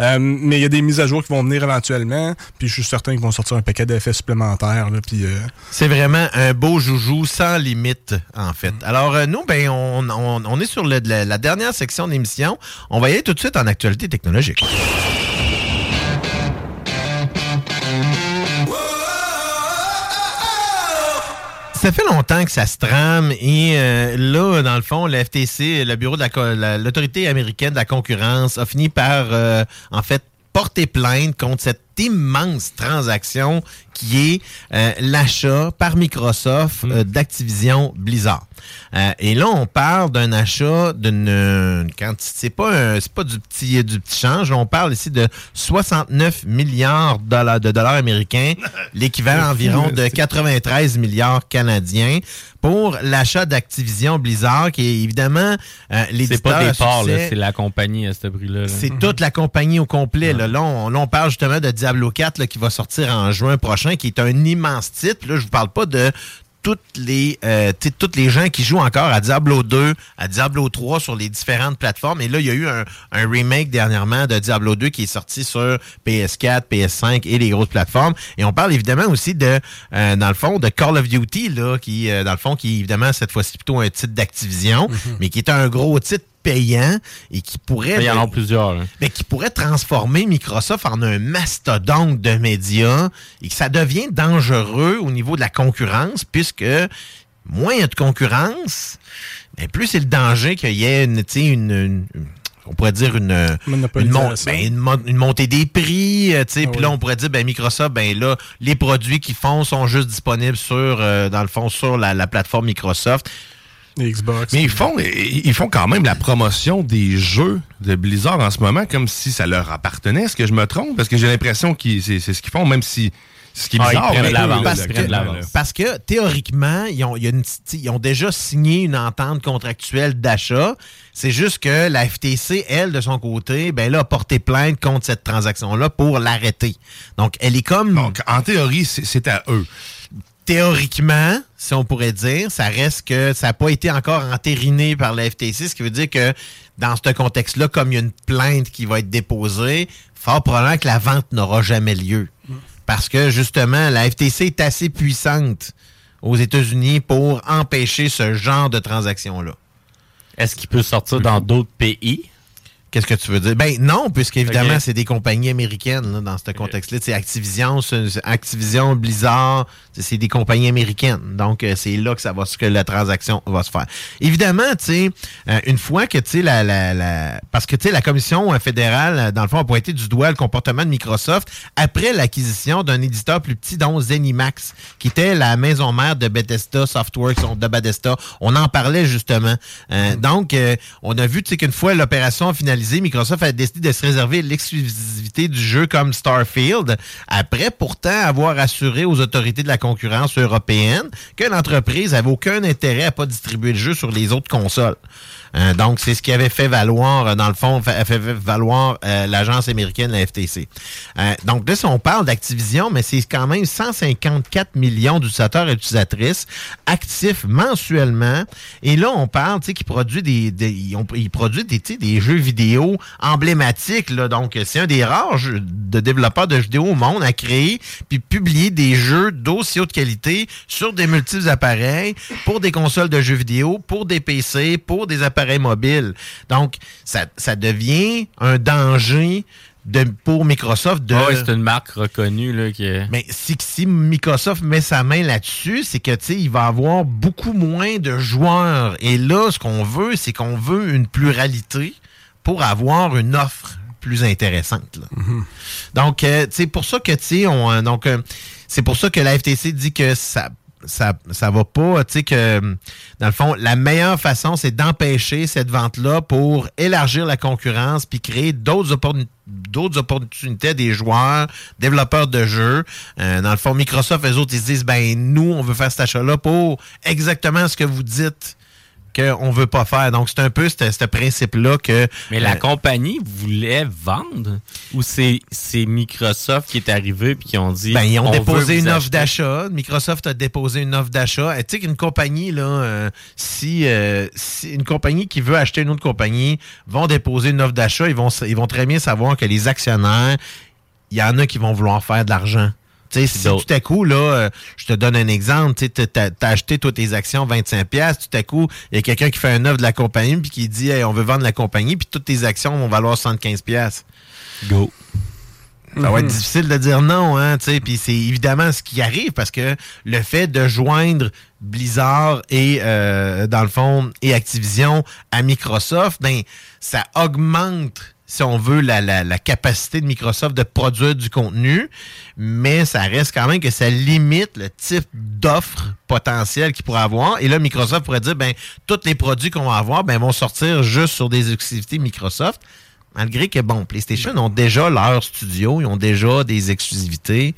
Euh, mais il y a des mises à jour qui vont venir éventuellement, puis je suis certain qu'ils vont sortir un paquet d'effets supplémentaires, là, puis... euh, C'est vraiment un beau joujou sans limite, en fait. Alors, euh, nous, ben, on, on- on est sur le- la, la dernière section de l'émission. On va y aller tout de suite en actualité technologique. Ça fait longtemps que ça se trame et euh, là, dans le fond, le FTC, le bureau de la co- la- l'autorité américaine de la concurrence, a fini par, euh, en fait, porter plainte contre cette immense transaction qui est euh, l'achat par Microsoft euh, d'Activision Blizzard. Euh, et là, on parle d'un achat d'une quantité, c'est pas c'est pas du petit du petit change, on parle ici de 69 milliards de dollars, de dollars américains, (laughs) l'équivalent environ de 93 milliards canadiens pour l'achat d'Activision Blizzard qui est évidemment euh, C'est l'éditeur pas à des parts, c'est la compagnie à ce prix-là. là. C'est toute la compagnie au complet. Là, Là, on, là, on parle justement de Diablo 4 là, qui va sortir en juin prochain, qui est un immense titre. Là, je vous parle pas de toutes les euh, toutes les gens qui jouent encore à Diablo 2, à Diablo 3 sur les différentes plateformes. Et là, il y a eu un, un remake dernièrement de Diablo 2 qui est sorti sur PS4, PS5 et les grosses plateformes. Et on parle évidemment aussi de, euh, dans le fond, de Call of Duty, là, qui, euh, dans le fond, qui est évidemment cette fois-ci plutôt un titre d'Activision, mais qui est un gros titre payant et qui pourrait Il y en a plusieurs. là. mais qui pourrait transformer Microsoft en un mastodonte de médias et que ça devient dangereux au niveau de la concurrence puisque moins il y a de concurrence, mais plus c'est le danger qu'il y ait une, tu sais, une, une- on pourrait dire une, une, mon- ben, une mon- une montée des prix, euh, tu sais, Ah puis oui. là on pourrait dire ben Microsoft ben là les produits qu'ils font sont juste disponibles sur euh, dans le fond sur la, la plateforme Microsoft. Xbox. Mais ils font, ils font quand même la promotion des jeux de Blizzard en ce moment comme si ça leur appartenait. Est-ce que je me trompe? Parce que j'ai l'impression que c'est c'est ce qu'ils font, même si ce qui est Ah, ils bizarre. parce, que, l'avance. parce que théoriquement, ils ont, ils ont déjà signé une entente contractuelle d'achat. C'est juste que la FTC, elle, de son côté, ben là, a porté plainte contre cette transaction-là pour l'arrêter. Donc, elle est comme. Donc, en théorie, c'est c'est à eux. Théoriquement, si on pourrait dire, ça reste que ça n'a pas été encore entériné par la FTC, ce qui veut dire que dans ce contexte-là, comme il y a une plainte qui va être déposée, fort probablement que la vente n'aura jamais lieu. Parce que justement, la FTC est assez puissante aux États-Unis pour empêcher ce genre de transaction-là. Est-ce qu'il peut sortir dans d'autres pays? Qu'est-ce que tu veux dire? Ben non, puisqu'évidemment, Ok. c'est des compagnies américaines là, dans ce contexte-là. C'est Activision, Activision, Blizzard, c'est- des compagnies américaines. Donc, euh, c'est là que ça va que la transaction va se faire. Évidemment, tu sais, euh, une fois que tu sais la, la, la- parce que tu sais la commission fédérale euh, dans le fond a pointé du doigt le comportement de Microsoft après l'acquisition d'un éditeur plus petit dont Zenimax, qui était la maison mère de Bethesda Softworks de Bethesda. On en parlait justement. Euh, Donc, euh, on a vu tu sais qu'une fois l'opération finalisée Microsoft a décidé de se réserver l'exclusivité du jeu comme Starfield, après pourtant avoir assuré aux autorités de la concurrence européenne que l'entreprise avait aucun intérêt à pas distribuer le jeu sur les autres consoles. Euh, donc, c'est ce qui avait fait valoir, euh, dans le fond, fait, valoir euh, l'agence américaine, la FTC. Donc là, on parle d'Activision, mais c'est quand même 154 millions d'utilisateurs et utilisatrices actifs mensuellement. Et là, on parle, tu sais, qu'ils produisent des, ils, produisent des, des jeux vidéo emblématiques. Là. Donc, c'est un des rares jeux de développeurs de jeux vidéo au monde à créer puis publier des jeux d'aussi haute qualité sur des multiples appareils pour des consoles de jeux vidéo, pour des PC, pour des appareils mobiles. Donc, ça, ça devient un danger de, pour Microsoft de... Ah ouais, c'est une marque reconnue. Là, qui est- Mais si, si Microsoft met sa main là-dessus, c'est que tu sais, il va avoir beaucoup moins de joueurs. Et là, ce qu'on veut, c'est qu'on veut une pluralité pour avoir une offre plus intéressante. là. Donc, euh, c'est pour ça que, tu sais, on, euh, donc, euh, c'est pour ça que la FTC dit que ça, ça, ça va pas, tu sais, que, dans le fond, la meilleure façon, c'est d'empêcher cette vente-là pour élargir la concurrence puis créer d'autres opportunités d'autres opportunités des joueurs, développeurs de jeux. Euh, dans le fond, Microsoft, eux autres, ils se disent, ben, nous, on veut faire cet achat-là pour exactement ce que vous dites qu'on veut pas faire. Donc, c'est un peu ce ce principe-là que... Mais la euh, compagnie voulait vendre ou c'est Microsoft qui est arrivé puis qui ont dit Ben, ils ont on déposé une offre d'achat. Microsoft a déposé une offre d'achat. Tu sais qu'une compagnie, là, euh, si, euh, si une compagnie qui veut acheter une autre compagnie vont déposer une offre d'achat, ils vont, ils vont très bien savoir que les actionnaires, il y en a qui vont vouloir faire de l'argent. Si tout à coup, là, euh, je te donne un exemple, tu t'as acheté toutes tes actions 25$, piastres, tout à coup, il y a quelqu'un qui fait un offre de la compagnie puis qui dit Hey, on veut vendre la compagnie, puis toutes tes actions vont valoir 75$. piastres. Go. Ça va être Mhm. difficile de dire non, hein, tu sais, puis c'est évidemment ce qui arrive parce que le fait de joindre Blizzard et euh, dans le fond et Activision à Microsoft, ben ça augmente si on veut la, la, capacité de Microsoft de produire du contenu, mais ça reste quand même que ça limite le type d'offres potentielles qu'il pourrait avoir. Et là, Microsoft pourrait dire, ben tous les produits qu'on va avoir, ben vont sortir juste sur des exclusivités Microsoft. Malgré que, bon, PlayStation ont déjà leur studio, ils ont déjà des exclusivités.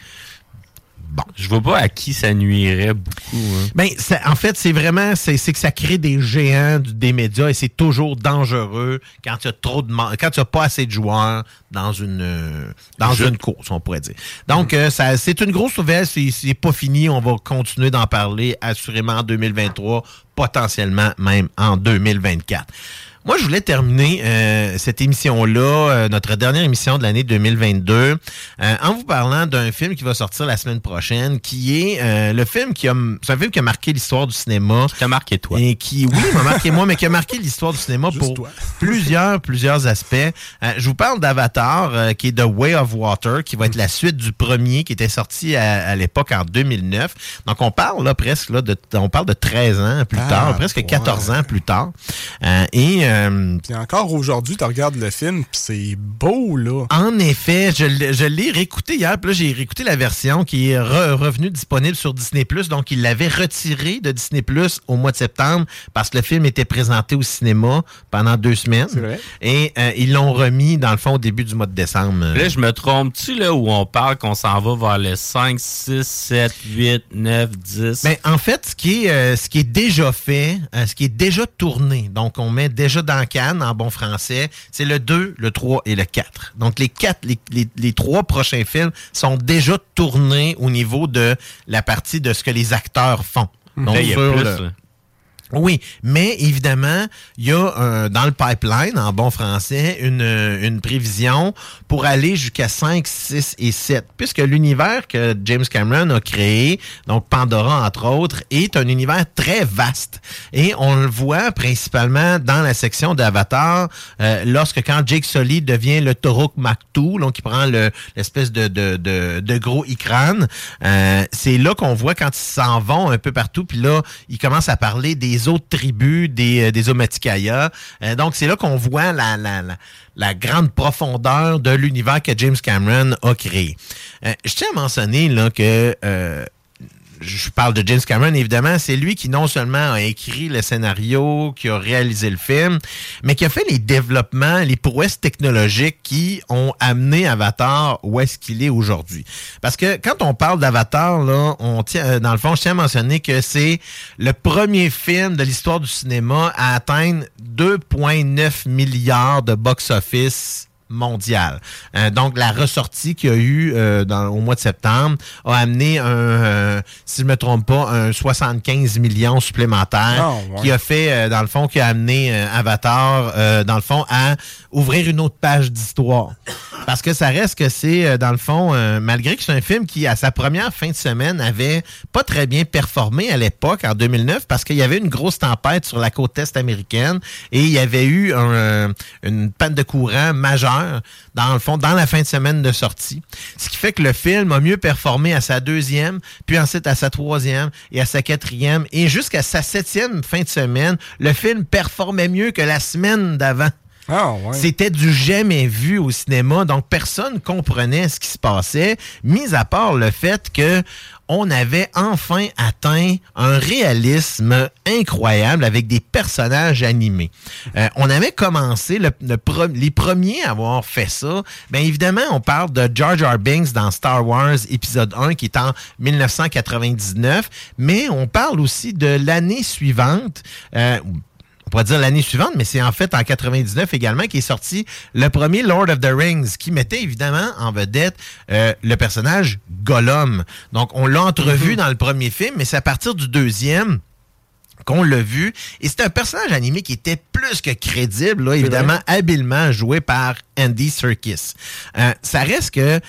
Bon. Je vois pas à qui ça nuirait beaucoup. hein. Ben, ça- en fait, c'est vraiment, c'est c'est que ça crée des géants du- des médias et c'est toujours dangereux quand tu as trop de, quand tu as pas assez de joueurs dans une, euh, dans Je- une course, on pourrait dire. Donc, euh, ça, c'est une grosse nouvelle. C'est pas fini. On va continuer d'en parler assurément en 2023, potentiellement même en 2024. Moi, je voulais terminer euh, cette émission-là, euh, notre dernière émission de l'année 2022, euh, en vous parlant d'un film qui va sortir la semaine prochaine, qui est euh, le film qui a... C'est un film qui a marqué l'histoire du cinéma. Qui t'a marqué toi. Et qui, oui, m'a marqué moi, mais qui a marqué l'histoire du cinéma pour plusieurs, plusieurs aspects. Euh, je vous parle d'Avatar, euh, qui est The Way of Water, qui va être la suite du premier qui était sorti à, à l'époque en 2009. Donc, on parle là presque, là, de, on parle de 13 ans plus Ah, tard, presque ouais. 14 ans plus tard. Euh, et... euh, Puis encore aujourd'hui, tu regardes le film, puis c'est beau, là. En effet, je, l'ai- je l'ai réécouté hier, puis là, j'ai réécouté la version qui est re- revenue disponible sur Disney+. Donc, ils l'avaient retiré de Disney+, au mois de septembre, parce que le film était présenté au cinéma pendant deux semaines. Et euh, ils l'ont remis, dans le fond, au début du mois de décembre. Là, je me trompe-tu là où on parle qu'on s'en va vers le 5, 6, 7, 8, 9, 10? Ben, en fait, ce qui est, euh, ce qui est déjà fait, euh, ce qui est déjà tourné, donc on met déjà dans Cannes en bon français, c'est le 2, le 3 et le 4. Donc les quatre, les, les- les trois prochains films sont déjà tournés au niveau de la partie de ce que les acteurs font. Donc, Là, il y a plus, le-. Oui, mais évidemment, il y a euh, dans le pipeline, en bon français, une, euh, une prévision pour aller jusqu'à 5, 6 et 7, puisque l'univers que James Cameron a créé, donc Pandora entre autres, est un univers très vaste. Et on le voit principalement dans la section d'Avatar, euh, lorsque quand Jake Sully devient le Toruk Maktu, donc il prend le- l'espèce de, de, de, de gros Ikran, euh, c'est là qu'on voit quand ils s'en vont un peu partout, puis là, ils commencent à parler des autres tribus, des, euh, des. Euh, donc, c'est là qu'on voit la, la, grande profondeur de l'univers que James Cameron a créé. Euh, je tiens à mentionner là, que je parle de James Cameron, évidemment, c'est lui qui non seulement a écrit le scénario, qui a réalisé le film, mais qui a fait les développements, les prouesses technologiques qui ont amené Avatar où est-ce qu'il est aujourd'hui. Parce que quand on parle d'Avatar, là, on tient, euh, dans le fond, je tiens à mentionner que c'est le premier film de l'histoire du cinéma à atteindre 2,9 milliards de box-office mondial. Euh, donc, la ressortie qu'il y a eu euh, dans, au mois de septembre a amené un, euh, si je me trompe pas, un 75 millions supplémentaires Ah, ouais. qui a fait, dans le fond, qui a amené Avatar, dans le fond, à ouvrir une autre page d'histoire. Parce que ça reste que c'est, dans le fond, malgré que c'est un film qui, à sa première fin de semaine, avait pas très bien performé à l'époque, en 2009, parce qu'il y avait une grosse tempête sur la côte est américaine et il y avait eu un, une panne de courant majeure, dans le fond, dans la fin de semaine de sortie. Ce qui fait que le film a mieux performé à sa deuxième, puis ensuite à sa troisième et à sa quatrième, et jusqu'à sa septième fin de semaine, le film performait mieux que la semaine d'avant. Ah, ouais. C'était du jamais vu au cinéma, donc personne comprenait ce qui se passait, mis à part le fait que on avait enfin atteint un réalisme incroyable avec des personnages animés. Euh, on avait commencé, les premiers à avoir fait ça, bien évidemment, on parle de Jar Jar Binks dans Star Wars épisode 1 qui est en 1999, mais on parle aussi de l'année suivante, euh, pourrait dire l'année suivante, mais c'est en fait en 99 également qui est sorti le premier Lord of the Rings, qui mettait évidemment en vedette euh, le personnage Gollum. Donc, on l'a entrevu dans le premier film, mais c'est à partir du deuxième qu'on l'a vu. Et c'est un personnage animé qui était plus que crédible, là, évidemment, habilement joué par Andy Serkis. Euh, ça reste que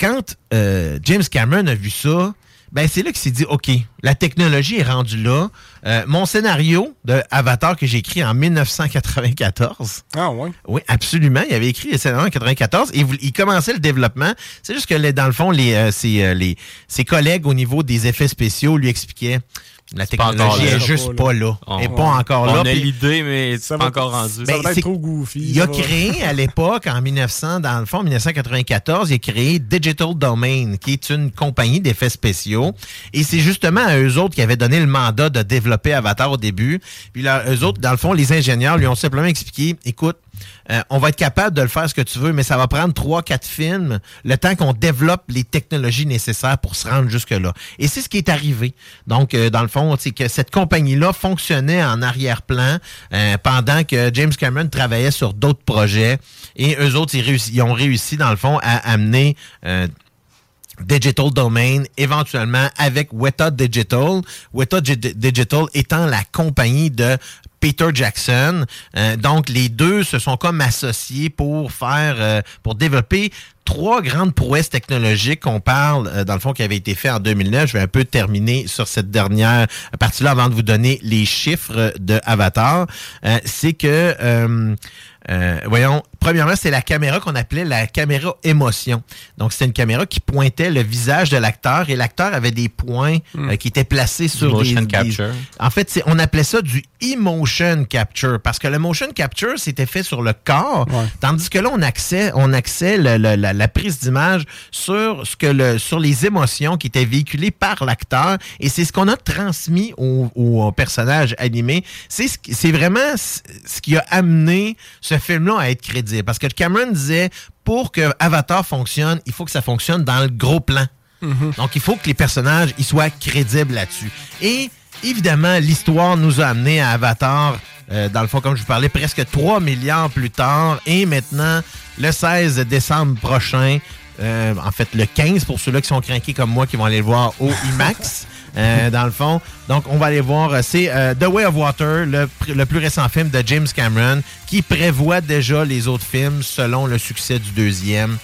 quand euh, James Cameron a vu ça, ben c'est là qu'il s'est dit, OK, la technologie est rendue là. Euh, mon scénario de Avatar que j'ai écrit en 1994. Ah ouais? Oui, absolument. Il avait écrit le scénario en 1994 et il commençait le développement. C'est juste que dans le fond, les, euh, ses, euh, les, ses collègues au niveau des effets spéciaux lui expliquaient la technologie est juste pas là. Elle est pas encore On là. a Puis- l'idée, mais c'est pas encore rendu. ben, c'est- Il a créé à l'époque, en 1900, dans le fond, 1994, il a créé Digital Domain, qui est une compagnie d'effets spéciaux. Et c'est justement à eux autres qui avaient donné le mandat de développer Avatar au début. Puis là, eux autres, dans le fond, les ingénieurs lui ont simplement expliqué, écoute, euh, on va être capable de le faire ce que tu veux, mais ça va prendre trois, quatre films, le temps qu'on développe les technologies nécessaires pour se rendre jusque-là. Et c'est ce qui est arrivé. Donc, euh, dans le fond, c'est que cette compagnie-là fonctionnait en arrière-plan euh, pendant que James Cameron travaillait sur d'autres projets. Et eux autres, ils, ont réussi, dans le fond, à amener... Digital Domain, éventuellement avec Weta Digital. Weta Gi- Digital étant la compagnie de Peter Jackson. Euh, donc, les deux se sont comme associés pour faire, euh, pour développer trois grandes prouesses technologiques qu'on parle, euh, dans le fond, qui avaient été fait en 2009. Je vais un peu terminer sur cette dernière partie-là avant de vous donner les chiffres de Avatar. Euh, C'est que, euh, euh, voyons, premièrement, c'est la caméra qu'on appelait la caméra émotion. Donc, c'était une caméra qui pointait le visage de l'acteur et l'acteur avait des points euh, qui étaient placés sur Motion des, des- capture. En fait, on appelait ça du emotion capture parce que le motion capture, c'était fait sur le corps, tandis que là, on axait, on le- le- la, la prise d'image sur ce que le, sur les émotions qui étaient véhiculées par l'acteur et c'est ce qu'on a transmis au, au personnage animé. C'est ce vraiment ce qui a amené ce film-là à être crédible parce que Cameron disait pour que Avatar fonctionne, il faut que ça fonctionne dans le gros plan. Donc, il faut que les personnages ils soient crédibles là-dessus. Et évidemment, l'histoire nous a amené à Avatar, euh, dans le fond, comme je vous parlais, presque 3 milliards plus tard. Et maintenant, le 16 décembre prochain, euh, en fait, le 15 pour ceux-là qui sont craqués comme moi, qui vont aller le voir au IMAX. (laughs) euh, dans le fond. Donc, on va aller voir. euh, C'est euh, The Way of Water, le, le plus récent film de James Cameron, qui prévoit déjà les autres films selon le succès du deuxième.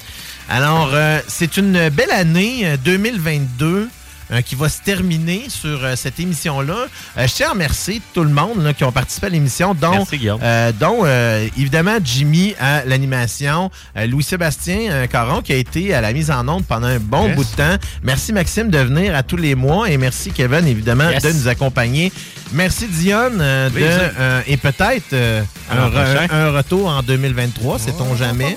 Alors, c'est une belle année euh, 2022 euh, qui va se terminer sur euh, cette émission-là. Euh, je tiens à remercier tout le monde là, qui ont participé à l'émission, dont, Merci, Guillaume. euh, dont euh, évidemment Jimmy à l'animation, euh, Louis-Sébastien euh, Caron qui a été à la mise en onde pendant un bon Yes. bout de temps. Merci Maxime de venir à tous les mois et merci Kevin évidemment Yes. de nous accompagner. Merci Dionne euh, euh, et peut-être euh, un, re- prochain. un retour en 2023, sait-on jamais.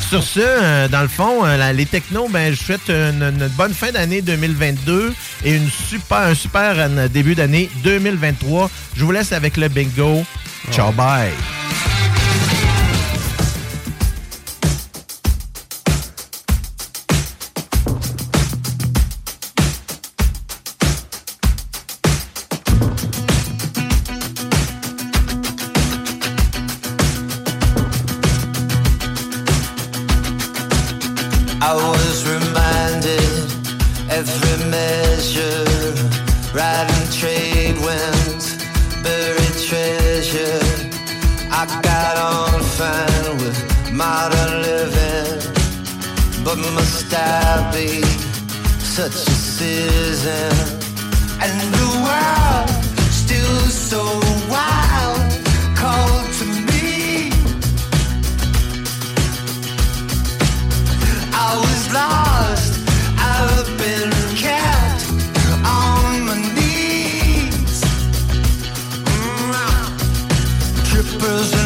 Sur ce, euh, dans le fond, euh, la- les technos, ben, je souhaite une, une bonne fin d'année 2022 et une super, un super euh, début d'année 2023. Je vous laisse avec le bingo. Ciao, bye. Such a citizen? And the world still so wild, cold to me. I was lost. I've been kept on my knees. Mm. Trippers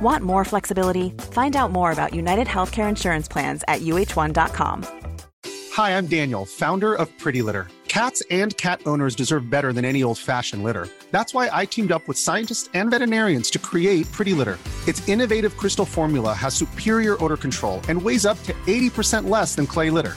Want more flexibility? Find out more about United Healthcare Insurance Plans at uh1.com. Hi, I'm Daniel, founder of Pretty Litter. Cats and cat owners deserve better than any old fashioned litter. That's why I teamed up with scientists and veterinarians to create Pretty Litter. Its innovative crystal formula has superior odor control and weighs up to 80% less than clay litter.